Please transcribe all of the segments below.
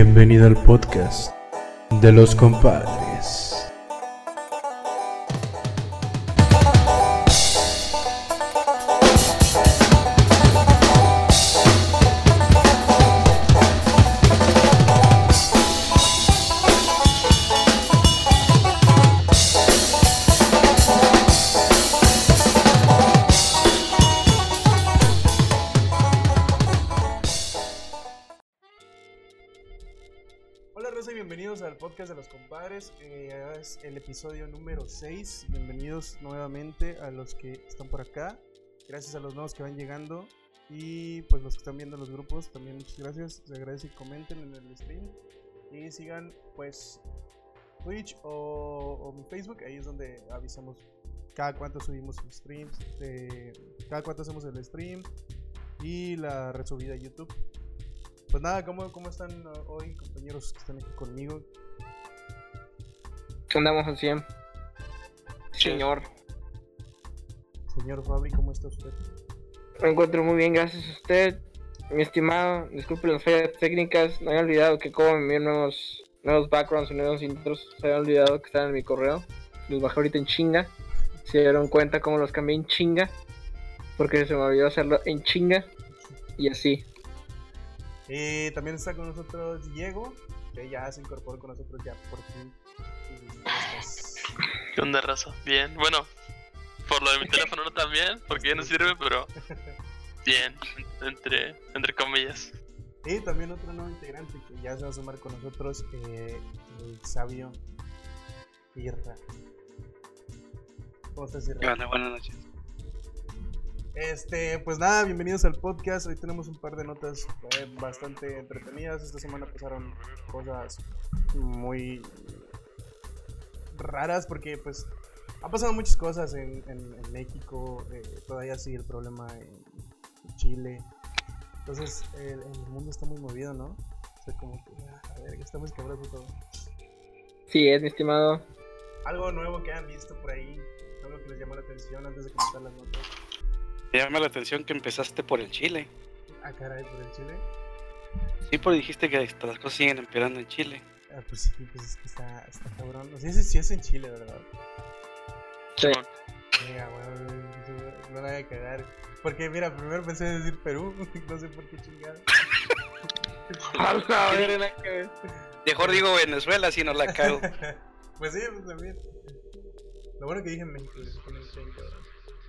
Bienvenido al podcast de los compadres. El episodio número 6. Bienvenidos nuevamente a los que están por acá. Gracias a los nuevos que van llegando. Y pues los que están viendo los grupos, también muchas gracias. Se agradece y comenten en el stream. Y sigan pues Twitch o, mi Facebook. Ahí es donde avisamos cada cuánto subimos streams. de- cada cuánto hacemos el stream. Y la resubida a YouTube. Pues nada, ¿cómo, cómo están hoy, compañeros que están aquí conmigo? Andamos al 100. Señor, Señor Fabri, ¿cómo está usted? me encuentro muy bien, gracias a usted. Mi estimado, disculpe las fallas técnicas. No había olvidado que como me enviar nuevos, nuevos backgrounds y nuevos intros. Se había olvidado que estaban en mi correo. Los bajé ahorita en chinga. Se dieron cuenta cómo los cambié en chinga. Porque se me olvidó hacerlo en chinga. Y así. Eh, también está con nosotros Diego, que ya se incorporó con nosotros ya por fin. ¿Qué onda, raza? Bien, bueno, por lo de mi teléfono no tan bien, porque ya no sirve, pero bien, entre, entre comillas. y también otro nuevo integrante que ya se va a sumar con nosotros, eh, el sabio Irra. ¿Cómo estás, Irra? Hola, buenas noches. Este, pues nada, bienvenidos al podcast. Hoy tenemos un par de notas eh, bastante entretenidas. Esta semana pasaron cosas muy raras porque pues han pasado muchas cosas en, en- en México. eh, todavía sigue el problema en, en Chile. Entonces el, el mundo está muy movido, ¿no? O sea, como que, a ver, está muy cabroso todo. Sí, es mi estimado. Algo nuevo que han visto por ahí, algo que les llamó la atención antes de comenzar las notas. Me llama la atención que empezaste por el Chile. Ah, caray, por el Chile. Sí, porque dijiste que hasta las cosas siguen empeorando en Chile. Ah, pues sí, pues es que está, está cabrón. O sea, ese sí es en Chile, ¿verdad? Sí. Mira, weón, no la voy a cagar. Porque, mira, primero pensé en decir Perú, no sé por qué chingada. A la que. Mejor digo Venezuela si no la cago. pues sí, pues también. Lo bueno que dije en México,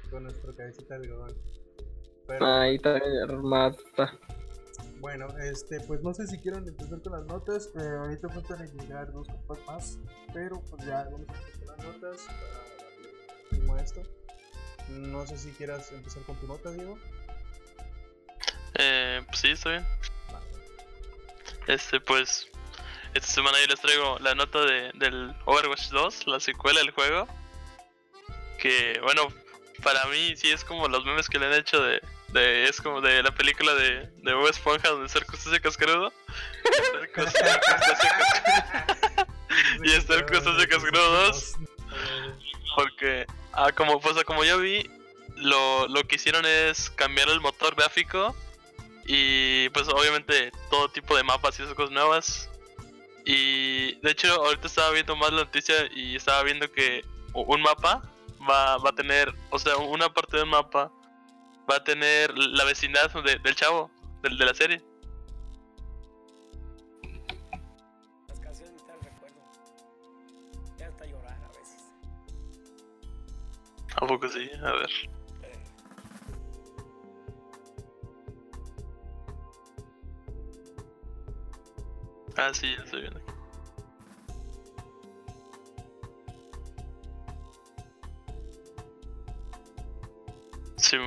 con nuestro cabecita de algodón. Pero, Ahí también mata. Bueno, este, pues no sé si quieren empezar con las notas. Eh, ahorita faltan llegar dos compas más, pero pues ya vamos a empezar con las notas a esto. No sé si quieras empezar con tu nota, Diego. Eh, pues sí, está bien. Este, pues, esta semana yo les traigo la nota de, del Overwatch 2, la secuela del juego. Que, bueno, para mí sí es como los memes que le han hecho de, de es como de la película de, de Bob Esponja donde Cerco se hace cascarudo. Y está el Cruz de Cascarudo 2. Porque, ah, como, pues, como yo vi, lo, lo que hicieron es cambiar el motor gráfico y pues obviamente todo tipo de mapas y esas cosas nuevas. Y de hecho ahorita estaba viendo más la noticia y estaba viendo que un mapa va, va a tener, o sea, una parte del mapa va a tener la vecindad de- del chavo, del, de la serie. Las canciones me traen recuerdo. Ya hasta llorar a veces. ¿A poco sí? A ver. Ah, sí, ya estoy viendo. aquí. Sí,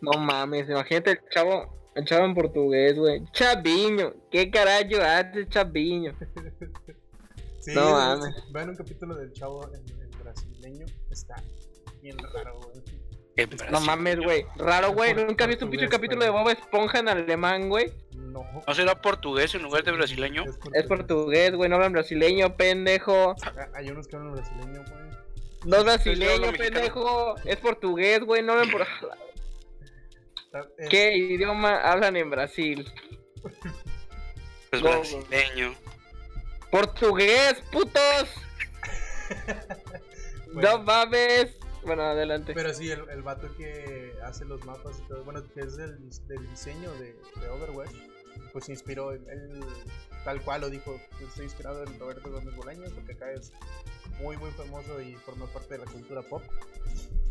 No mames, imagínate el chavo, el chavo en portugués, güey. Chaviño, ¿qué carajo hace Chaviño? Sí, No es- mames. vean un capítulo del chavo en, en brasileño. Está bien raro, güey. No mames, güey. Raro, güey. ¿Nunca has visto un pinche capítulo de. Bob Esponja en alemán, güey? No. ¿No será portugués en lugar de brasileño? Es portugués, güey. No hablan brasileño, pendejo. Ah, Hay unos que hablan brasileño, güey. No es brasileño, pendejo. Es portugués, güey. No hablan por. Es- ¿Qué idioma hablan en Brasil? Pues No, brasileño. ¡Portugués, putos! Bueno. No mames. Bueno, adelante. Pero sí, el, el vato que hace los mapas y todo, bueno, que es del, del diseño de, de Overwatch, pues se inspiró, él, él tal cual lo dijo, estoy inspirado en Roberto Gómez Bolaños, porque acá es muy, muy famoso y forma parte de la cultura pop.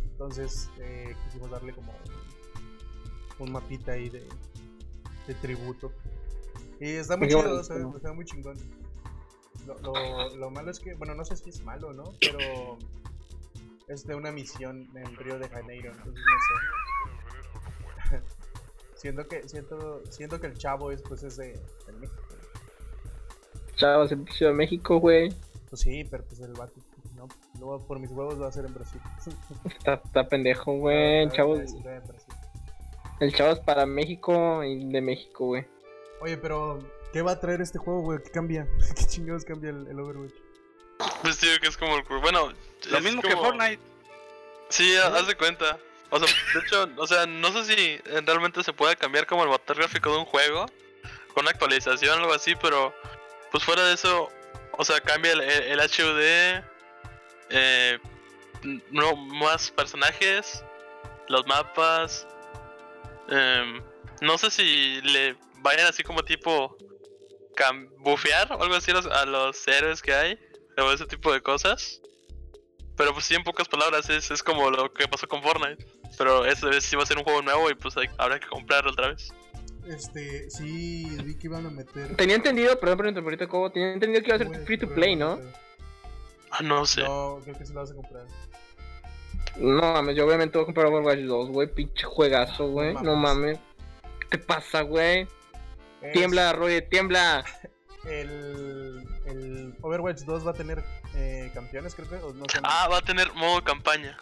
Entonces, eh, quisimos darle como un, mapita ahí de, de tributo. Y está muy chido, está muy chingón. Lo, lo, lo malo es que, bueno, no sé si es malo, ¿no? Pero es de una misión en Río de Janeiro, entonces no sé. siento que siento siento que el chavo es pues es de, de México. Chavos, en Ciudad de México, güey. Pues sí, pero pues el vato no, luego por mis huevos va a ser en Brasil. Está, está pendejo, güey. El chavo, Brasil. El chavo es para México y de México, güey. Oye, pero ¿qué va a traer este juego, güey? ¿Qué cambia? ¿Qué chingados cambia el, el Overwatch? Pues digo que es como el. Bueno, Lo es mismo que Fortnite. Sí, ha- haz de cuenta. O sea, de hecho, o sea, no sé si eh, realmente se puede cambiar como el motor gráfico de un juego con una actualización o algo así, pero pues fuera de eso, o sea, cambia el, el, el HUD, eh, no más personajes, los mapas. Em, no sé si le vayan así como tipo bufear o algo así a los, a los héroes que hay, o ese tipo de cosas. Pero pues sí, en pocas palabras, es, es como lo que pasó con Fortnite. Pero esta vez sí va a ser un juego nuevo y pues hay- habrá que comprarlo otra vez. Este, sí, vi que iban a meter Tenía entendido, perdón por interrumpirte, Cobo, tenía entendido que iba a ser free to play, no. Ah, no sé. No, creo que sí lo vas a comprar. No mames, yo obviamente voy a comprar Overwatch 2, güey, pinche juegazo, güey. No No mames. ¿Qué te pasa, güey? Es- Tiembla, Roy, tiembla. El, el Overwatch 2 va a tener eh, campeones, creo que. O no sé. Ah, va a tener modo campaña.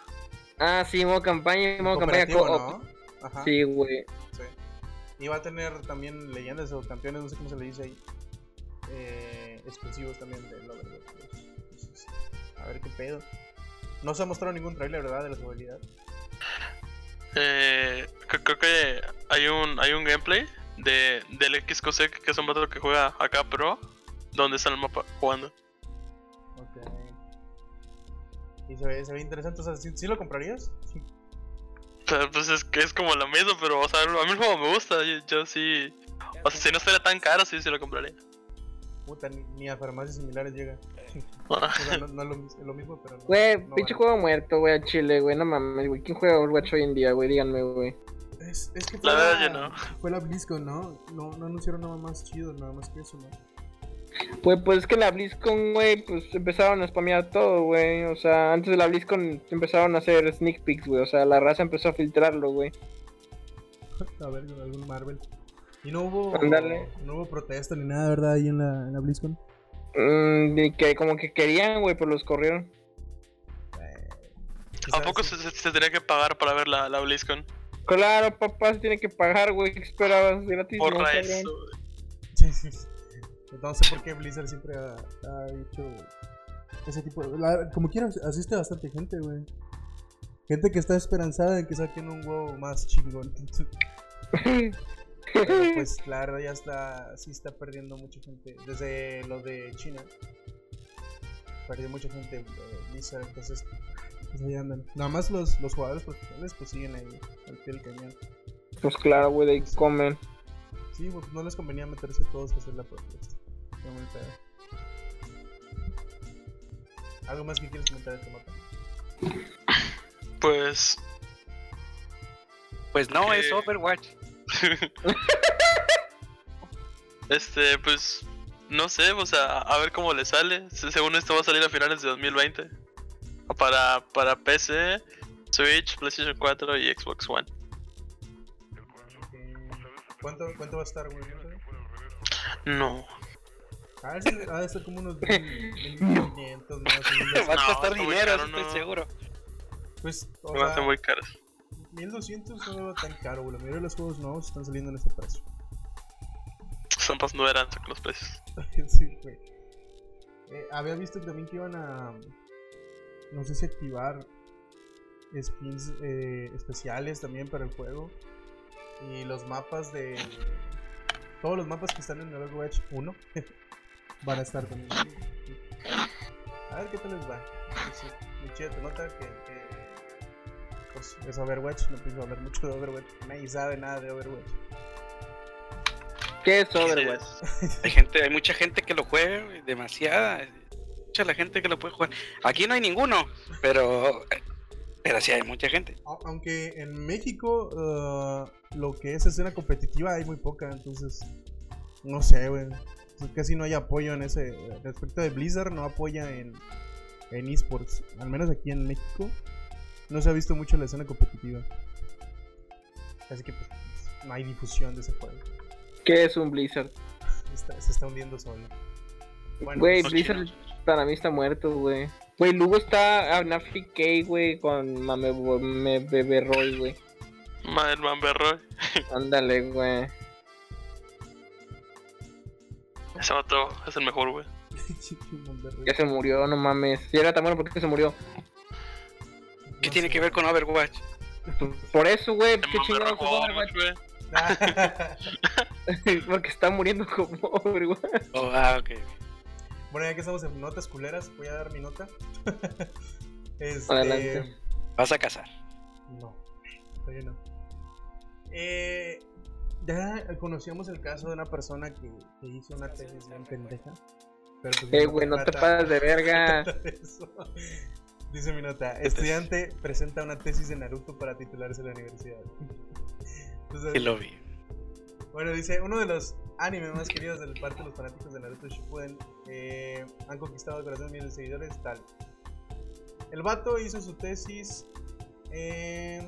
Ah, sí, modo campaña, modo campaña co-op. ¿no? Ajá. Sí, güey. Sí. Y va a tener también leyendas o campeones, no sé cómo se le dice ahí. Eh, exclusivos también del Overwatch. pues. Entonces, a ver qué pedo. No se ha mostrado ningún trailer, ¿verdad? De la jugabilidad. Eh, cre- creo que hay un hay un gameplay de del XQC que es un vato que juega acá pro, donde está el mapa jugando. Ok. Y se ve, se ve interesante. O sea, ¿sí, sí lo comprarías? Pues es que es como lo mismo, pero o sea, a mí el juego me gusta, yo, yo sí. O sea, si no fuera tan caro, sí, sí lo compraría. Puta, ni, ni a farmacias similares llega. O sea, no, no es lo, es lo mismo, pero no. Güey, no pinche vale. juego muerto, güey, a Chile, güey. No mames, güey. ¿Quién juega Overwatch hoy en día, güey? Díganme, güey. Es, es que La fue verdad, yo no. Fue la BlizzCon, ¿no? ¿no? No anunciaron nada más chido, nada más que eso, ¿no? Pues, pues es que la BlizzCon, güey, pues empezaron a spamear todo, güey. O sea, antes de la BlizzCon empezaron a hacer sneak peeks, güey. O sea, la raza empezó a filtrarlo, güey. A ver, algún Marvel. Y no hubo. No hubo protesta ni nada, ¿verdad? Ahí en la, en la BlizzCon. Mm, que como que querían, güey, pues los corrieron. ¿A poco se, se, se tenía que pagar para ver la, la BlizzCon? Claro, papá, se tiene que pagar, güey. ¿Qué esperabas? Gratis, Porra no, eso. Sí, sí. sí. No sé por qué Blizzard siempre ha, ha hecho ese tipo de. la- como quiera, asiste bastante gente, güey. Gente que está esperanzada en que saquen un huevo más chingón. Pero pues la verdad ya está, sí está perdiendo mucha gente. Desde lo de China. Perdió mucha gente eh, Blizzard, entonces pues ahí andan. Nada más los, los jugadores profesionales pues siguen ahí al pie del cañón. Pues claro, güey, de ahí comen. Sí, pues no les convenía meterse todos a hacer la protesta. Fue muy pedo. ¿Algo más que quieres comentar de este mapa? Pues. Pues no, es Overwatch. Este, pues. No sé, o sea, a ver cómo le sale. Se- Según esto va a salir a finales de 2020. Para, para PC, Switch, PlayStation 4 y Xbox One. ¿Cuánto, ¿Cuánto va a estar, güey? ¿No sabes? No. A ver si ha de ser como unos 1500 más. Va a costar dinero, estoy no. seguro. Pues, o Me hacen muy caras. 1200 no veo tan caro, güey. La mayoría de los juegos nuevos están saliendo en ese precio. Pasando de lanza con los precios. sí, güey. Eh, había visto también que iban a. No sé si activar skins eh, especiales también para el juego. Y los mapas de. Todos los mapas que están en el Overwatch 1 van a estar también. A ver qué tal les va. Sí, muy chido, te nota que, que, pues, es Overwatch, no pienso hablar mucho de Overwatch. Nadie sabe nada de Overwatch. ¿Qué es Overwatch? Hay gente, hay mucha gente que lo juega, demasiada. Mucha la gente que lo puede jugar. Aquí no hay ninguno, pero pero sí hay mucha gente. A- Aunque en México uh, lo que es escena competitiva hay muy poca, entonces no sé, güey. Sea, Casi no hay apoyo en ese. Respecto de Blizzard, no apoya en, en esports. Al menos aquí en México no se ha visto mucho la escena competitiva. Así que pues no hay difusión de ese juego. ¿Qué es un Blizzard? Está- se está hundiendo solo. Bueno, Güey, Blizzard para mí está muerto, güey. Güey, luego está Anafi K, güey, con Mame me, Bebé Roy, güey. Madre Berroy. Ándale, güey. Ese vato es el mejor, güey. Ya se murió, no mames. Si era tan bueno, ¿por qué se murió? ¿Qué tiene que ver con Overwatch? Por eso, güey, qué chingados es jugaba Overwatch? güey. Porque está muriendo como Overwatch. Oh, ah, ok. bueno, ya que estamos en notas culeras, voy a dar mi nota. Este, Adelante. Vas a casar. No, todavía no. Eh, ya conocíamos el caso de una persona que, que hizo una tesis bien pendeja. Pero pues Eh, no güey, no te trata- pases de verga. Dice mi nota, estudiante presenta una tesis de Naruto para titularse en la universidad. Entonces, Sí lo vi. bueno, dice, uno de los animes más queridos del parte de los fanáticos de Naruto Shippuden eh, han conquistado el corazón de miles de seguidores, tal. El vato hizo su tesis eh,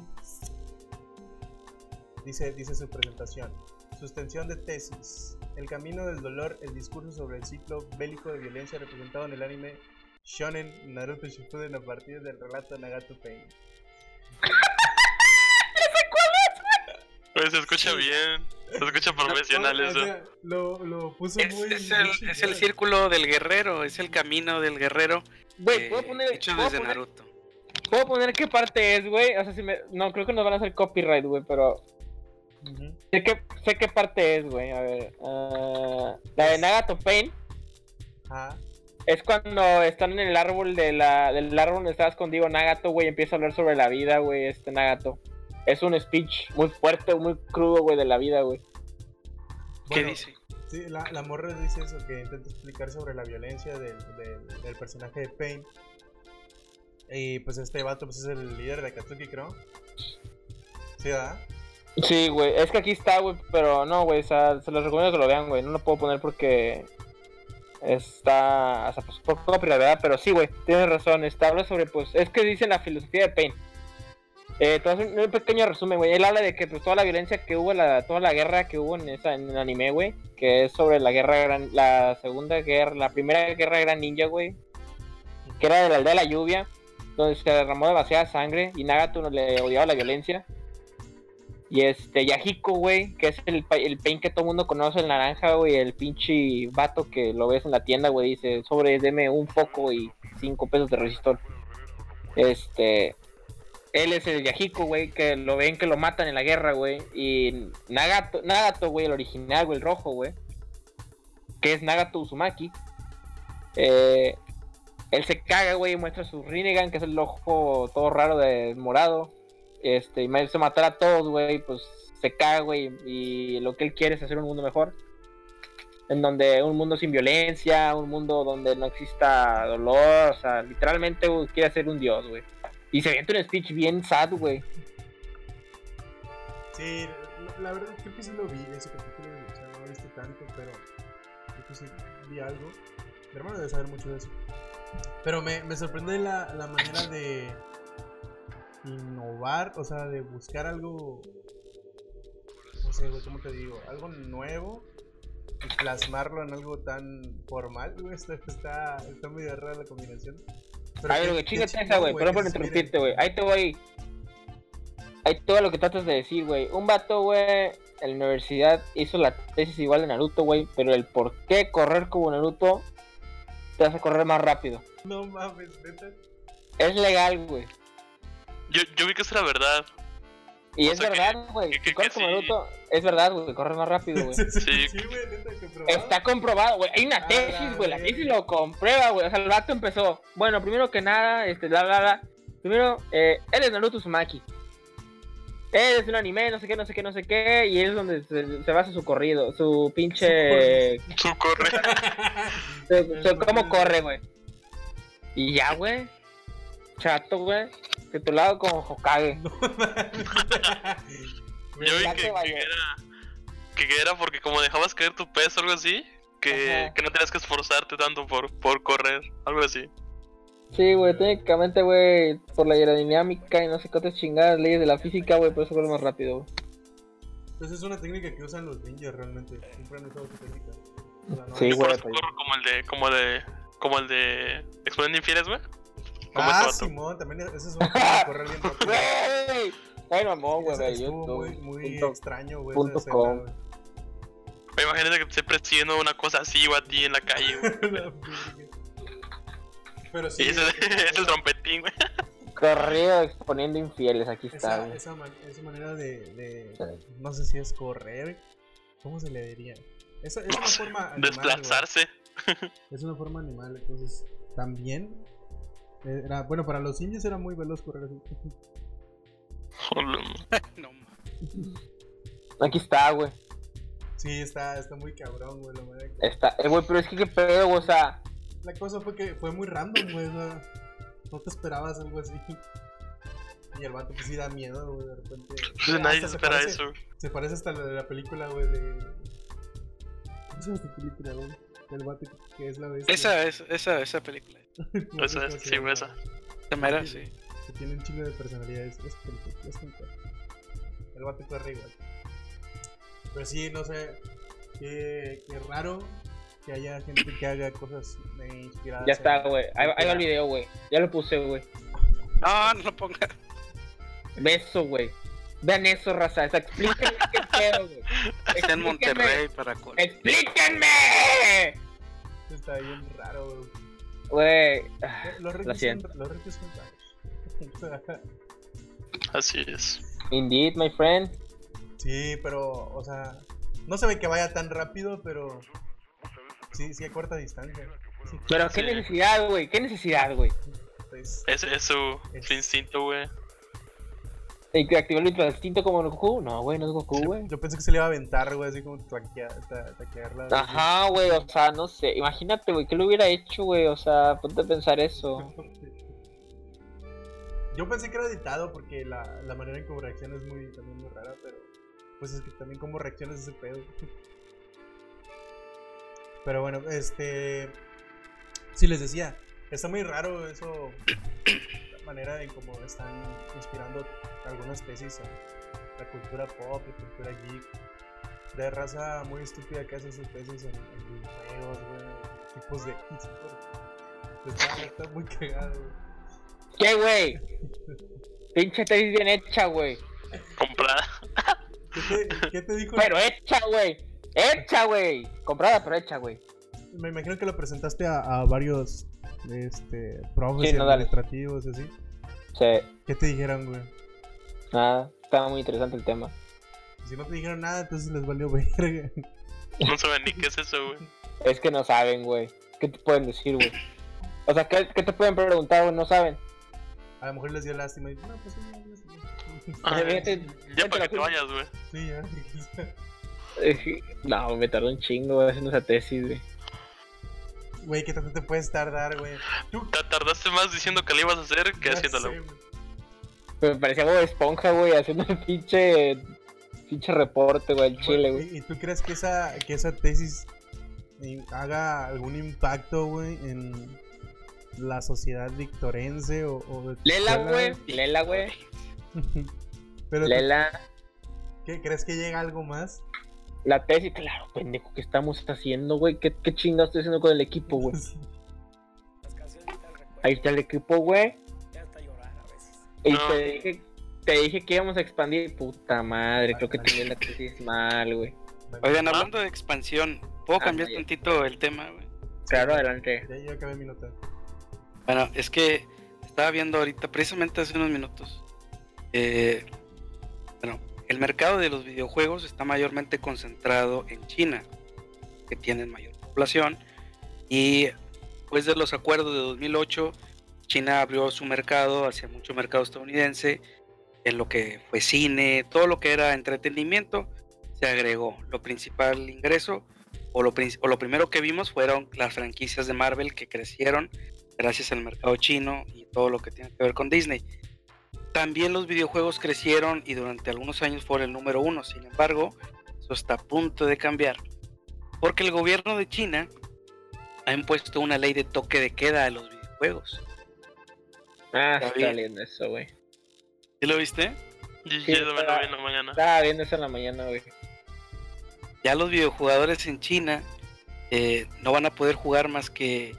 dice, dice su presentación. Sustención de tesis. El camino del dolor, el discurso sobre el ciclo bélico de violencia representado en el anime Shonen Naruto Shippuden a partir del relato de Nagato Pain. Güey, se escucha bien. Se escucha profesional eso. sea, Lo, lo puso Es, muy... es el, es el círculo del guerrero, es el camino del guerrero. Güey, eh, ¿puedo poner, hecho ¿puedo, desde poner, Naruto. ¿puedo poner qué parte es, güey? O sea, si me... No, creo que nos van a hacer copyright, güey, pero... Sé qué, sé qué parte es, güey. A ver. ah, la de Nagato Pain Ajá. Es cuando están en el árbol de la, del árbol donde estaba escondido Nagato, güey. Empieza a hablar sobre la vida, güey, este Nagato. Es un speech muy fuerte, muy crudo, güey, de la vida, güey. ¿Qué Bueno, dice? Sí, la, la morra dice eso, que intenta explicar sobre la violencia del, del- del personaje de Pain. Y pues este vato pues, es el líder de Akatsuki, creo. Sí, ¿verdad? Sí, güey. Es que aquí está, güey, pero no, güey. O sea, se los recomiendo que lo vean, güey. No lo puedo poner porque está. O sea, pues copyright, ¿verdad? Pero sí, güey. Tienes razón. Está habla sobre, pues. Es que dice la filosofía de Pain. Eh, hacer un pequeño resumen, güey. Él habla de que pues, toda la violencia que hubo, la, toda la guerra que hubo en esa en el anime, güey, que es sobre la guerra gran, la segunda guerra, la primera guerra gran ninja, güey, que era de la aldea de la lluvia, donde se derramó demasiada sangre y Nagato le odiaba la violencia. Y este, Yahiko, güey, que es el, el pain que todo mundo conoce, el naranja, güey, el pinche vato que lo ves en la tienda, güey, dice, sobre, deme un foco y cinco pesos de resistor. Este, él es el Yahiko, güey, que lo ven que lo matan en la guerra, güey. Y Nagato, Nagato, güey, el original, güey, el rojo, güey. Que es Nagato Uzumaki. Eh, él se caga, güey, y muestra su Rinnegan, que es el ojo todo raro de morado. Este, y hizo matar a todos, güey, pues se caga, güey. Y lo que él quiere es hacer un mundo mejor. En donde un mundo sin violencia, un mundo donde no exista dolor. O sea, literalmente quiere ser un dios, güey. Y se avienta un speech bien sad, güey. Sí, la- verdad creo que sí lo vi ese capítulo, o sea, no lo he visto tanto, pero creo que sí vi algo. Mi hermano debe saber mucho de eso. Pero me, me sorprende la, la manera de innovar, o sea, de buscar algo, no sé, güey, ¿cómo te digo? Algo nuevo y plasmarlo en algo tan formal, güey, está, está, está muy rara la combinación. Pero A ver, güey, chingate esa, güey. Perdón por interrumpirte, güey. Ahí te voy. Ahí todo lo que tratas de decir, güey. Un vato, güey, en la universidad hizo la tesis igual de Naruto, güey. Pero el por qué correr como Naruto te hace correr más rápido. No mames, neta. Es legal, güey. Yo, yo vi que eso era verdad. Y O es verdad, güey. que- Si corres como. Naruto, es verdad, güey. Corres más rápido, güey. Sí, sí, güey, neta, comprobado. Está comprobado, güey. Hay una A tesis, la güey. La tesis lo comprueba, güey. O sea, el vato empezó. Bueno, primero que nada, este, bla, bla, bla. Primero, eh, él es Naruto Uzumaki. Él es un anime, no sé qué, no sé qué, no sé qué. Y es donde se, se basa su corrido. Su pinche. Su corre. su- su- ¿Cómo corre, güey? Y ya, güey. Chato, güey. Titulado como Hokage. No. Yo vi que, que era. Que, que era porque como dejabas caer tu peso o algo así. Que, que no tenías que esforzarte tanto por, por correr. Algo así. Sí, güey, técnicamente, güey, por la aerodinámica y no sé qué otras chingadas leyes de la física, güey, por eso corre más rápido, güey. Pues es una técnica que usan los ninjas realmente. Siempre han usado esa técnica. O sea, no Sí, güey, eso pues. corro como el de. Como de. Como el de. Explodiendo infieles, güey. Ah. Simón, también ese es de correr bien rápido. ¡Güey! Ay, mamón, güey, YouTube. muy, muy punto- extraño, güey. punto com. Imagínate que te esté persiguiendo una cosa así o a ti en la calle, güey. güey. Pero sí. ese es el trompetín, güey. Corrido exponiendo infieles, aquí está, Esa, güey. esa, man- esa manera de, de- No sé si es correr. ¿Cómo se le diría? Esa, es una forma animal. güey. Desplazarse. Es una forma animal, entonces. También. Era, bueno, para los indios era muy veloz correr así. No, Aquí está, güey. Sí, está, está muy cabrón, güey. La, Está, eh, güey, pero es que qué pedo, güey, o sea. la cosa fue que fue muy random, güey. o sea, no te esperabas algo así. Y el vato, pues sí da miedo, güey. De repente. Pues nadie espera parece- eso. Se parece hasta la de la película, güey, de. ¿Cómo se llama esta película, güey? El vato que- que es la bestia. Esa, es, esa, esa película. Esa es, se sí, esa. Esa mera, sí. Que tiene un chingo de personalidades. Es es. El vato corre igual. Pero sí, no sé. Qué, qué raro que haya gente que haga cosas eh, inspiradas. Ya está, güey. Ahí, ahí va el video, güey. Ya lo puse, güey. No, no lo ponga. Beso, güey. Vean eso, raza. O sea, explíquenme qué pedo, güey. Está en Explíquenme. Monterrey para col- ¡Explíquenme! Está bien raro, güey. Güey. Eh, Los siento. son, los retos son raros. Así es. Indeed, my friend. sí, pero, o sea, no se ve que vaya tan rápido, pero sí, sí a corta distancia. Sí, Pero qué Sí. necesidad, güey. ¿Qué necesidad, güey? pues, es su, Es- su instinto, güey. ¿Y que activó el instinto como Goku? No, güey, no es Goku, güey. yo pensé que se le iba a aventar, güey, así como taquear, ta- taquearla. Ajá, güey, o sea, no sé. Imagínate, güey, ¿qué lo hubiera hecho, güey? O sea, ponte a pensar eso. Yo pensé que era editado porque la, la manera en cómo reacciona es muy, también muy rara, pero pues es que también cómo reaccionas ese pedo. Pero bueno, este... Sí, les decía, está muy raro eso, manera en cómo están inspirando algunas tesis en la cultura pop, la cultura geek. De raza muy estúpida que hace sus tesis en, en videojuegos, güey, tipos de... Está, está muy cagado, güey. ¿Qué, güey? Pinche tesis bien hecha, güey. Comprada. ¿Qué te, qué te dijo? Pero hecha, güey. Hecha, güey. Comprada, pero hecha, güey. Me imagino que lo presentaste a, a varios este, profes Sí, no, administrativos y así. Sí, ¿Qué te dijeron, güey? nada. Estaba muy interesante el tema. Si no te dijeron nada, entonces les valió verga. No saben ni qué es eso, güey. Es que no saben, güey. ¿Qué te pueden decir, güey? O sea, ¿qué, qué te pueden preguntar, güey? No saben. A lo mejor les dio lástima y no, pues sí, no, sí. Ah, Ya para que te vayas, güey. Sí, ya. Eh, No, me tardó un chingo güey, haciendo esa tesis, güey. Güey, ¿qué tanto te puedes tardar, güey? Tú, Te tardaste más diciendo que lo ibas a hacer que ya haciéndolo. sé. Me parecía como esponja, güey, haciendo el pinche. Pinche reporte, güey, al chile, güey. ¿Y, tú crees que esa, que esa tesis eh, haga algún impacto, güey, en la sociedad victorense o, o de tu Lela, güey. Lela, güey. Pero Lela. ¿qué, ¿crees que llega algo más? La tesis, claro, pendejo, ¿qué estamos haciendo, güey? ¿Qué, qué chingados estoy haciendo con el equipo, güey? Las canciones te recuerdan. Ahí está el equipo, güey. Ya hasta llorar a veces. Y No. te dije, te dije que íbamos a expandir. Puta madre, creo que tenía la tesis mal, güey. Oigan, hablando de expansión, ¿puedo Ah, cambiar vaya. tantito el tema, güey? Claro, adelante. Ya, ya acabé mi nota. Bueno, es que estaba viendo ahorita, precisamente hace unos minutos, eh, el mercado de los videojuegos está mayormente concentrado en China, que tienen mayor población, y después de los acuerdos de 2008, China abrió su mercado hacia mucho mercado estadounidense, en lo que fue cine, todo lo que era entretenimiento, se agregó. Lo principal ingreso, o lo, o lo primero que vimos fueron las franquicias de Marvel que crecieron gracias al mercado chino y todo lo que tiene que ver con Disney. También los videojuegos crecieron y durante algunos años fueron el número uno. Sin embargo, eso está a punto de cambiar. Porque el gobierno de China ha impuesto una ley de toque de queda a los videojuegos. Ah, Está está bien. viendo eso, güey. ¿Sí lo viste? Sí, lo estaba- vi en la mañana. Estaba viendo eso en la mañana, güey. Ya los videojugadores en China eh, no van a poder jugar más que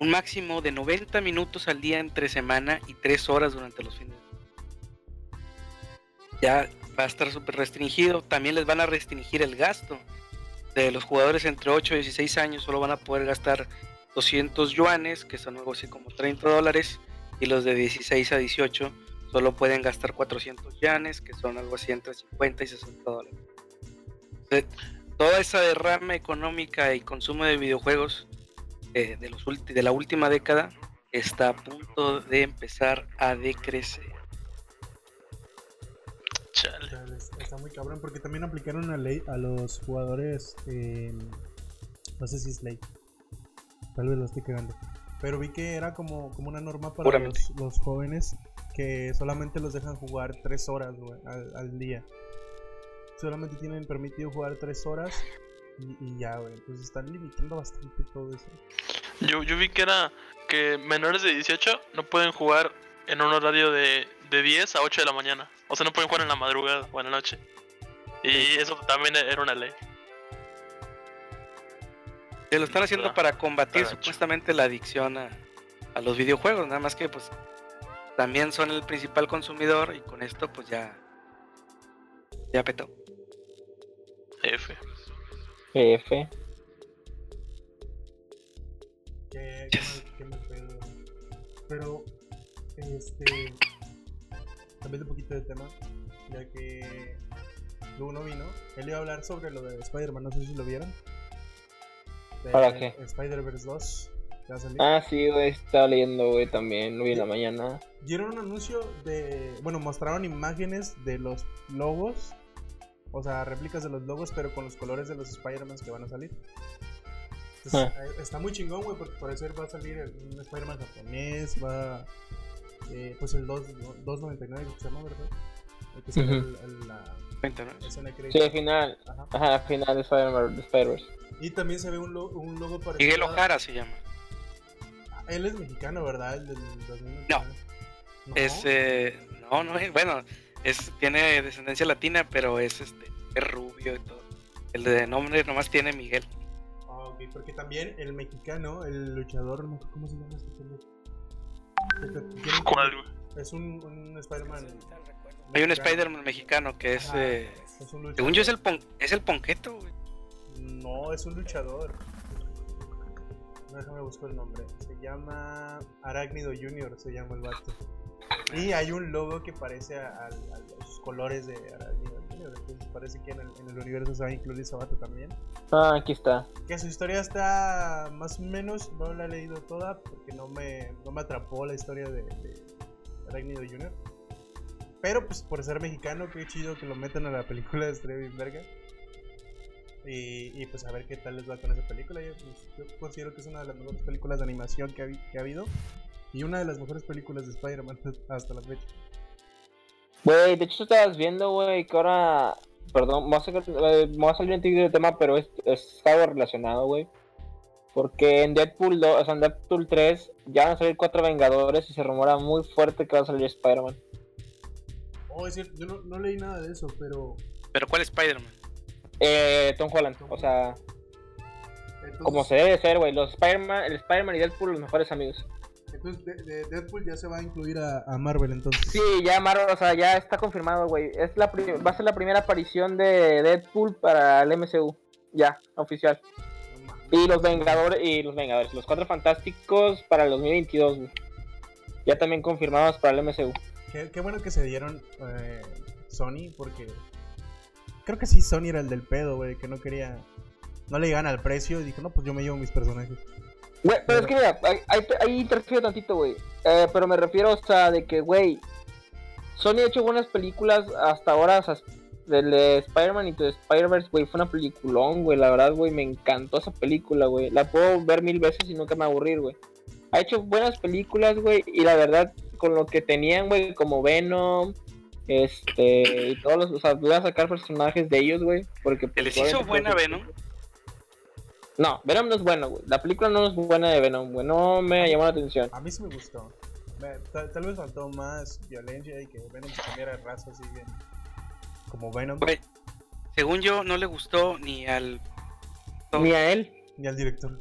un máximo de 90 minutos al día entre semana y 3 horas durante los fines. Ya va a estar súper restringido. También les van a restringir el gasto. De los jugadores entre 8 y 16 años solo van a poder gastar 200 yuanes, que son algo así como 30 dólares. Y los de 16 a 18 solo pueden gastar 400 yuanes, que son algo así entre 50 y 60 dólares. Entonces, toda esa derrama económica y consumo de videojuegos eh, de, los de la última década está a punto de empezar a decrecer. Chale. Chale, Está muy cabrón porque también aplicaron una ley a los jugadores. eh, no sé si es ley. Tal vez lo estoy cagando. Pero vi que era como, como una norma para los, los jóvenes que solamente los dejan jugar 3 horas al, al día. Solamente tienen permitido jugar 3 horas y, y ya, güey. Entonces están limitando bastante todo eso. Yo, yo vi que era que menores de 18 no pueden jugar en un horario de, de 10 a 8 de la mañana. O sea, no pueden jugar en la madrugada o en la noche. Y eso también era una ley. Se lo están haciendo Ah, para combatir supuestamente la adicción a, a los videojuegos, nada más que pues también son el principal consumidor y con esto pues ya ya petó. F. Pedo. Pero, este. Cambiando un poquito de tema, ya que Luego no vino. Él iba a hablar sobre lo de Spider-Man, no sé si lo vieron. De ¿Para qué? Spider-Verse 2. que va a salir. Ah, sí, güey, estaba leyendo, güey, también, lo vi en la mañana. Dieron un anuncio de. Bueno, mostraron imágenes de los logos. O sea, réplicas de los logos, pero con los colores de los Spider-Man que van a salir. Entonces, Ah. eh, está muy chingón, güey, porque por eso va a salir un Spider-Man japonés. Va. Eh, pues el 2, 299 que se llama, ¿verdad? El que sale Ujú. el- el- la escena de Sí, crédito. al final, Ajá. ajá, al final de Spider-Man, de Spider-Verse. Y también se ve un, lo- un logo parecido. Miguel a- Ojara se llama. Él es mexicano, ¿verdad? El del 2099. No. No. Es, eh, no, no, es- bueno, es, tiene descendencia latina, pero es este, es rubio y todo. El de nombre nomás tiene Miguel. Ah, ok, porque también el mexicano, el luchador, no sé cómo se llama este pendejo. Es un, un Spider-Man. Hay un. Spider-Man mexicano que es, eh, es un según yo es el, pon- es el Ponqueto, güey. No, es un luchador. No, déjame buscar el nombre. Se llama Arácnido Junior, se llama el vato. Y hay un logo que parece a, a- a los colores de Arácnido Junior. Entonces parece que en el, en el universo se va a incluir vato también. Ah, aquí está. Que su historia está más o menos, no la he leído toda porque no me, no me atrapó la historia de, de Arácnido Junior. Pero pues por ser mexicano, qué chido que lo metan a la película de Streven Verga. Y, y, pues a ver qué tal les va con esa película. Yo, pues, yo considero que es una de las mejores películas de animación que ha, que ha habido. Y una de las mejores películas de Spider-Man hasta la fecha. Güey, de hecho tú estabas viendo, güey, que ahora... Perdón, me voy a, sacar- eh, me voy a salir un de tema, pero es, es algo relacionado, güey. Porque en Deadpool 2, o sea, en Deadpool 3 ya van a salir cuatro Vengadores y se rumora muy fuerte que va a salir Spider-Man. Oh, es cierto, yo no, no leí nada de eso, pero. Pero ¿cuál Spider-Man? Eh, Tom Holland, o sea, entonces- como se debe ser, güey. Los Spider-Man, el Spider-Man y Deadpool, los mejores amigos. Entonces, de, de Deadpool ya se va a incluir a, a Marvel, entonces. Sí, ya Marvel, o sea, ya está confirmado, güey. Es la va a ser la primera aparición de Deadpool para el MCU. Ya, oficial. Y los Vengadores, y los Vengadores, los Cuatro Fantásticos para el 2022, güey. Ya también confirmados para el MCU. Qué, qué bueno que se dieron eh, Sony, porque creo que sí, Sony era el del pedo, güey, que no quería. No le llegaban al precio y dijo, no, pues yo me llevo mis personajes. Güey, pero es que mira, ahí, ahí, interfiero tantito, güey. Eh, pero me refiero, o sea, de que, güey, Sony ha hecho buenas películas hasta ahora, o sea, del de Spider-Man y de Spider-Verse, güey, fue una peliculón, güey, la verdad, güey, me encantó esa película, güey. La puedo ver mil veces y nunca me aburrir, güey. Ha hecho buenas películas, güey, y la verdad, con lo que tenían, güey, como Venom, este, y todos los, o sea, voy a sacar personajes de ellos, güey, porque... ¿Se pues, les hizo buena pues, Venom? No, Venom no es bueno, güey. La película no es buena de Venom, güey. No me llamó la atención. A mí sí me gustó. Me- tal, tal vez faltó más violencia y que Venom se cambiara de raza así bien. Como Venom. Güey, según yo, no le gustó ni al. Ni a él, Ni al director.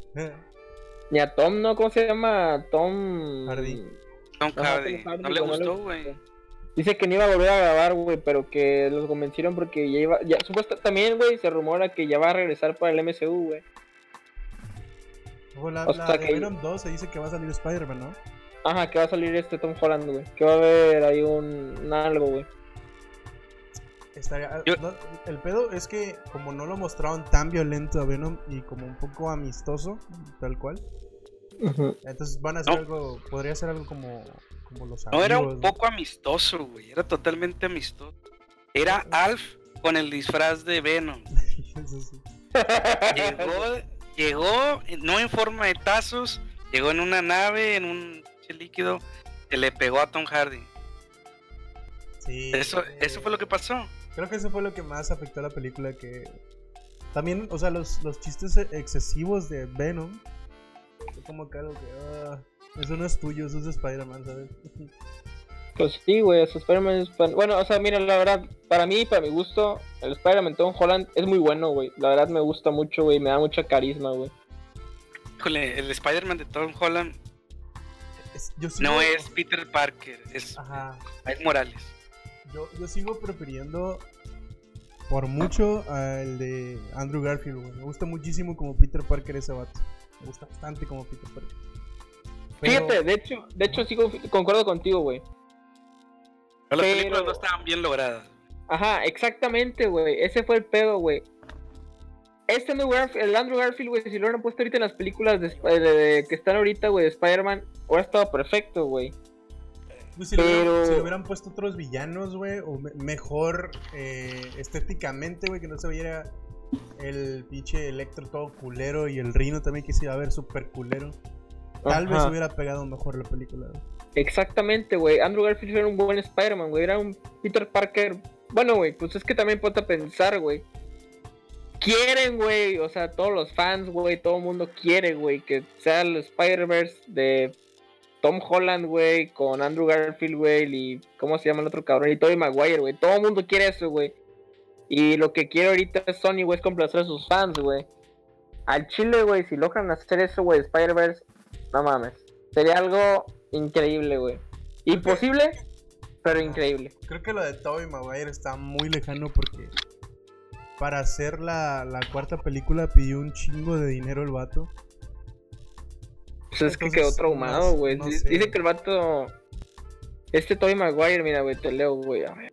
ni a Tom, ¿no? ¿Cómo se llama? Tom... Hardy. Tom Ajá, Hardy. Tom Hardy, No le gustó, güey. Dice que no iba a volver a grabar, güey, pero que los convencieron porque ya iba... Ya, supuesto, también, güey, se rumora que ya va a regresar para el MCU, güey. Ojo, la, O la sea de que- Venom 2 se dice que va a salir Spider-Man, ¿no? Ajá, que va a salir este Tom Holland, güey. Que va a haber ahí un, un algo, güey. Estaría- Yo- no, el pedo es que como no lo mostraron tan violento a Venom y como un poco amistoso, tal cual, entonces van a hacer No. algo, podría ser algo como, como los No era un amigos, ¿no? poco amistoso, güey. Era totalmente amistoso. Era Alf con el disfraz de Venom. Eso sí. Llegó, llegó eh, no en forma de tazos, llegó en una nave, en un líquido, que le pegó a Tom Hardy. Sí, Eso, eh, eso fue lo que pasó. Creo que eso fue lo que más afectó a la película que... También, o sea, los, los chistes excesivos de Venom. Fue como que algo que... ah, eso no es tuyo, eso es de Spider-Man, ¿sabes? Pues sí, güey, su Spider-Man es fan- Bueno, o sea, mira, la verdad, para mí, para mi gusto, el Spider-Man Tom Holland es muy bueno, güey. La verdad me gusta mucho, güey, me da mucha carisma, güey. Híjole, el Spider-Man de Tom Holland Es- yo sigo- no es Peter Parker, es. Miles Morales. Yo, yo sigo prefiriendo por mucho al de Andrew Garfield, güey. Me gusta muchísimo como Peter Parker ese vato. Me gusta bastante como Peter Parker. Pero- Fíjate, de hecho, de hecho sí con- concuerdo contigo, güey. Pero las películas no estaban bien logradas. Ajá, exactamente, güey. Ese fue el pedo, güey. Este Andrew Garfield, el Andrew Garfield, güey, si lo hubieran puesto ahorita en las películas de, de- de- que están ahorita, güey, de Spider-Man, hubiera estado perfecto, güey. Güey, si, le hubieran, pero- si le hubieran puesto otros villanos, güey, o me- mejor eh, estéticamente, güey, que no se viera el pinche Electro todo culero y el Rino también que se iba a ver súper culero. Tal vez hubiera pegado mejor la película. Exactamente, güey. Andrew Garfield era un buen Spider-Man, güey. Era un Peter Parker. Bueno, güey, pues es que también ponte a pensar, güey. Quieren, güey. O sea, todos los fans, güey. Todo el mundo quiere, güey. Que sea el Spider-Verse de Tom Holland, güey. Con Andrew Garfield, güey. Y ¿cómo se llama el otro cabrón? Y Tobey Maguire, güey. Todo el mundo quiere eso, güey. Y lo que quiere ahorita es Sony, güey, es complacer a sus fans, güey. Al chile, güey, si logran hacer eso, güey, de Spider-Verse, no mames. Sería algo increíble, güey. Imposible, pero increíble. Creo que lo de Tobey Maguire está muy lejano porque para hacer la, la cuarta película pidió un chingo de dinero el vato. Pues es que quedó traumado, güey. no Dice que el vato. Este Tobey Maguire, mira, güey, te leo, güey. A ver.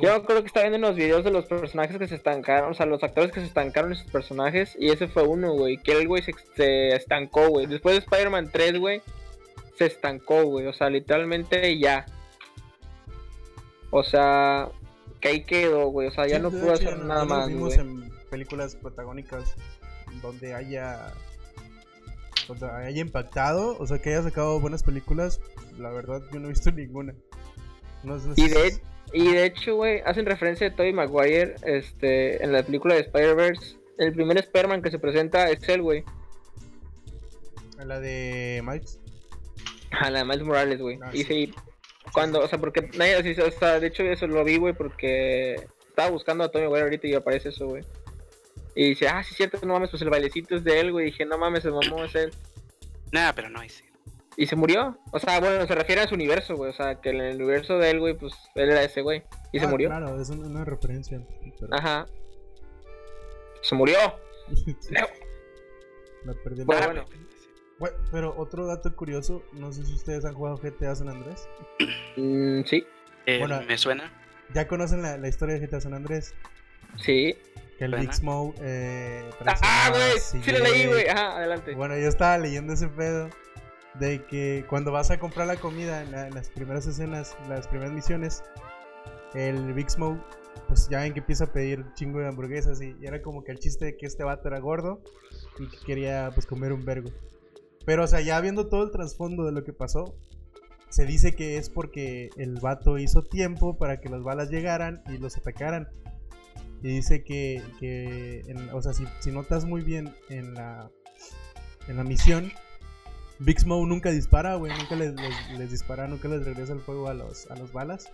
Yo acuerdo que estaba viendo unos videos de los personajes que se estancaron, o sea, los actores que se estancaron en sus personajes, y ese fue uno, güey, que el güey se, se estancó, güey. Después de Spider-Man 3, güey, se estancó, güey, o sea, literalmente ya. O sea, que ahí quedó, güey, o sea, ya Sí, no pudo hacer no- nada no más, vimos en películas protagónicas donde haya donde haya impactado, o sea, que haya sacado buenas películas, la verdad yo no he visto ninguna. No sé Y si- de, y de hecho, güey, hacen referencia de Tobey Maguire este, en la película de Spider-Verse. El primer Spider-Man que se presenta es él, güey. a la de Miles. A la de Miles Morales, güey. Ah, y sí. sí, cuando, o sea, porque nadie, así, o sea, de hecho eso lo vi, güey, porque estaba buscando a Tobey Maguire ahorita y aparece eso, güey. Y dice, ah, sí, cierto, no mames, pues el bailecito es de él, güey. Y dije, no mames, el mamón es él. Nah, pero no hay sí. Y se murió. O sea, bueno, se refiere a su universo, güey. O sea, que en el universo de él, güey, pues él era ese güey. Y se Ah, murió. Claro, es un- una referencia. pero- Ajá. Se murió. Me perdí el- Bueno, bueno. pero- Bueno, pero otro dato curioso, no sé si ustedes han jugado GTA San Andrés. Mm, sí, eh, Bueno. me suena. ¿Ya conocen la, la historia de GTA San Andrés? sí. Que el. Big Smoke eh, Ah, güey. Sí lo leí, güey. Ajá, adelante. Bueno, yo estaba leyendo ese pedo de que cuando vas a comprar la comida en, la- en las primeras escenas, las primeras misiones, el Big Smoke, pues ya ven que empieza a pedir chingo de hamburguesas y, y era como que el chiste de que este vato era gordo y que quería pues comer un vergo. Pero o sea, ya viendo todo el trasfondo de lo que pasó, se dice que es porque el vato hizo tiempo para que las balas llegaran y los atacaran. Y dice que, que en- o sea, si, si notas muy bien en la, en la misión, Big Smoke nunca dispara, güey, nunca les, les- les dispara, nunca les regresa el fuego a los, a los balas.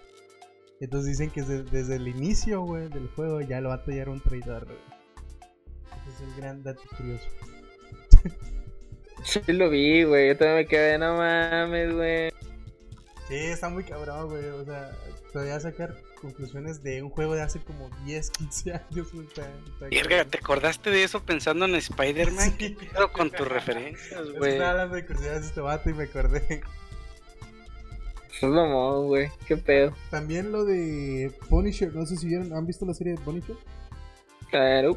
Entonces dicen que desde, desde el inicio, güey, del juego ya el vato ya era un traidor, güey. Ese es el gran dato curioso. Sí lo vi, güey. Yo también me quedé, no mames, güey. Sí, está muy cabrón, güey, o sea, todavía sacar conclusiones de un juego de hace como 10, 15 años, güey, está, está Verga, cabrón. ¿te acordaste de eso pensando en Spider-Man? Sí. Pero con tus referencias, güey. Estaba hablando de curiosidades de este vato y me acordé. Es mamón, güey. Qué pedo. También lo de Punisher, no sé si vieron, ¿han visto la serie de Punisher? Claro.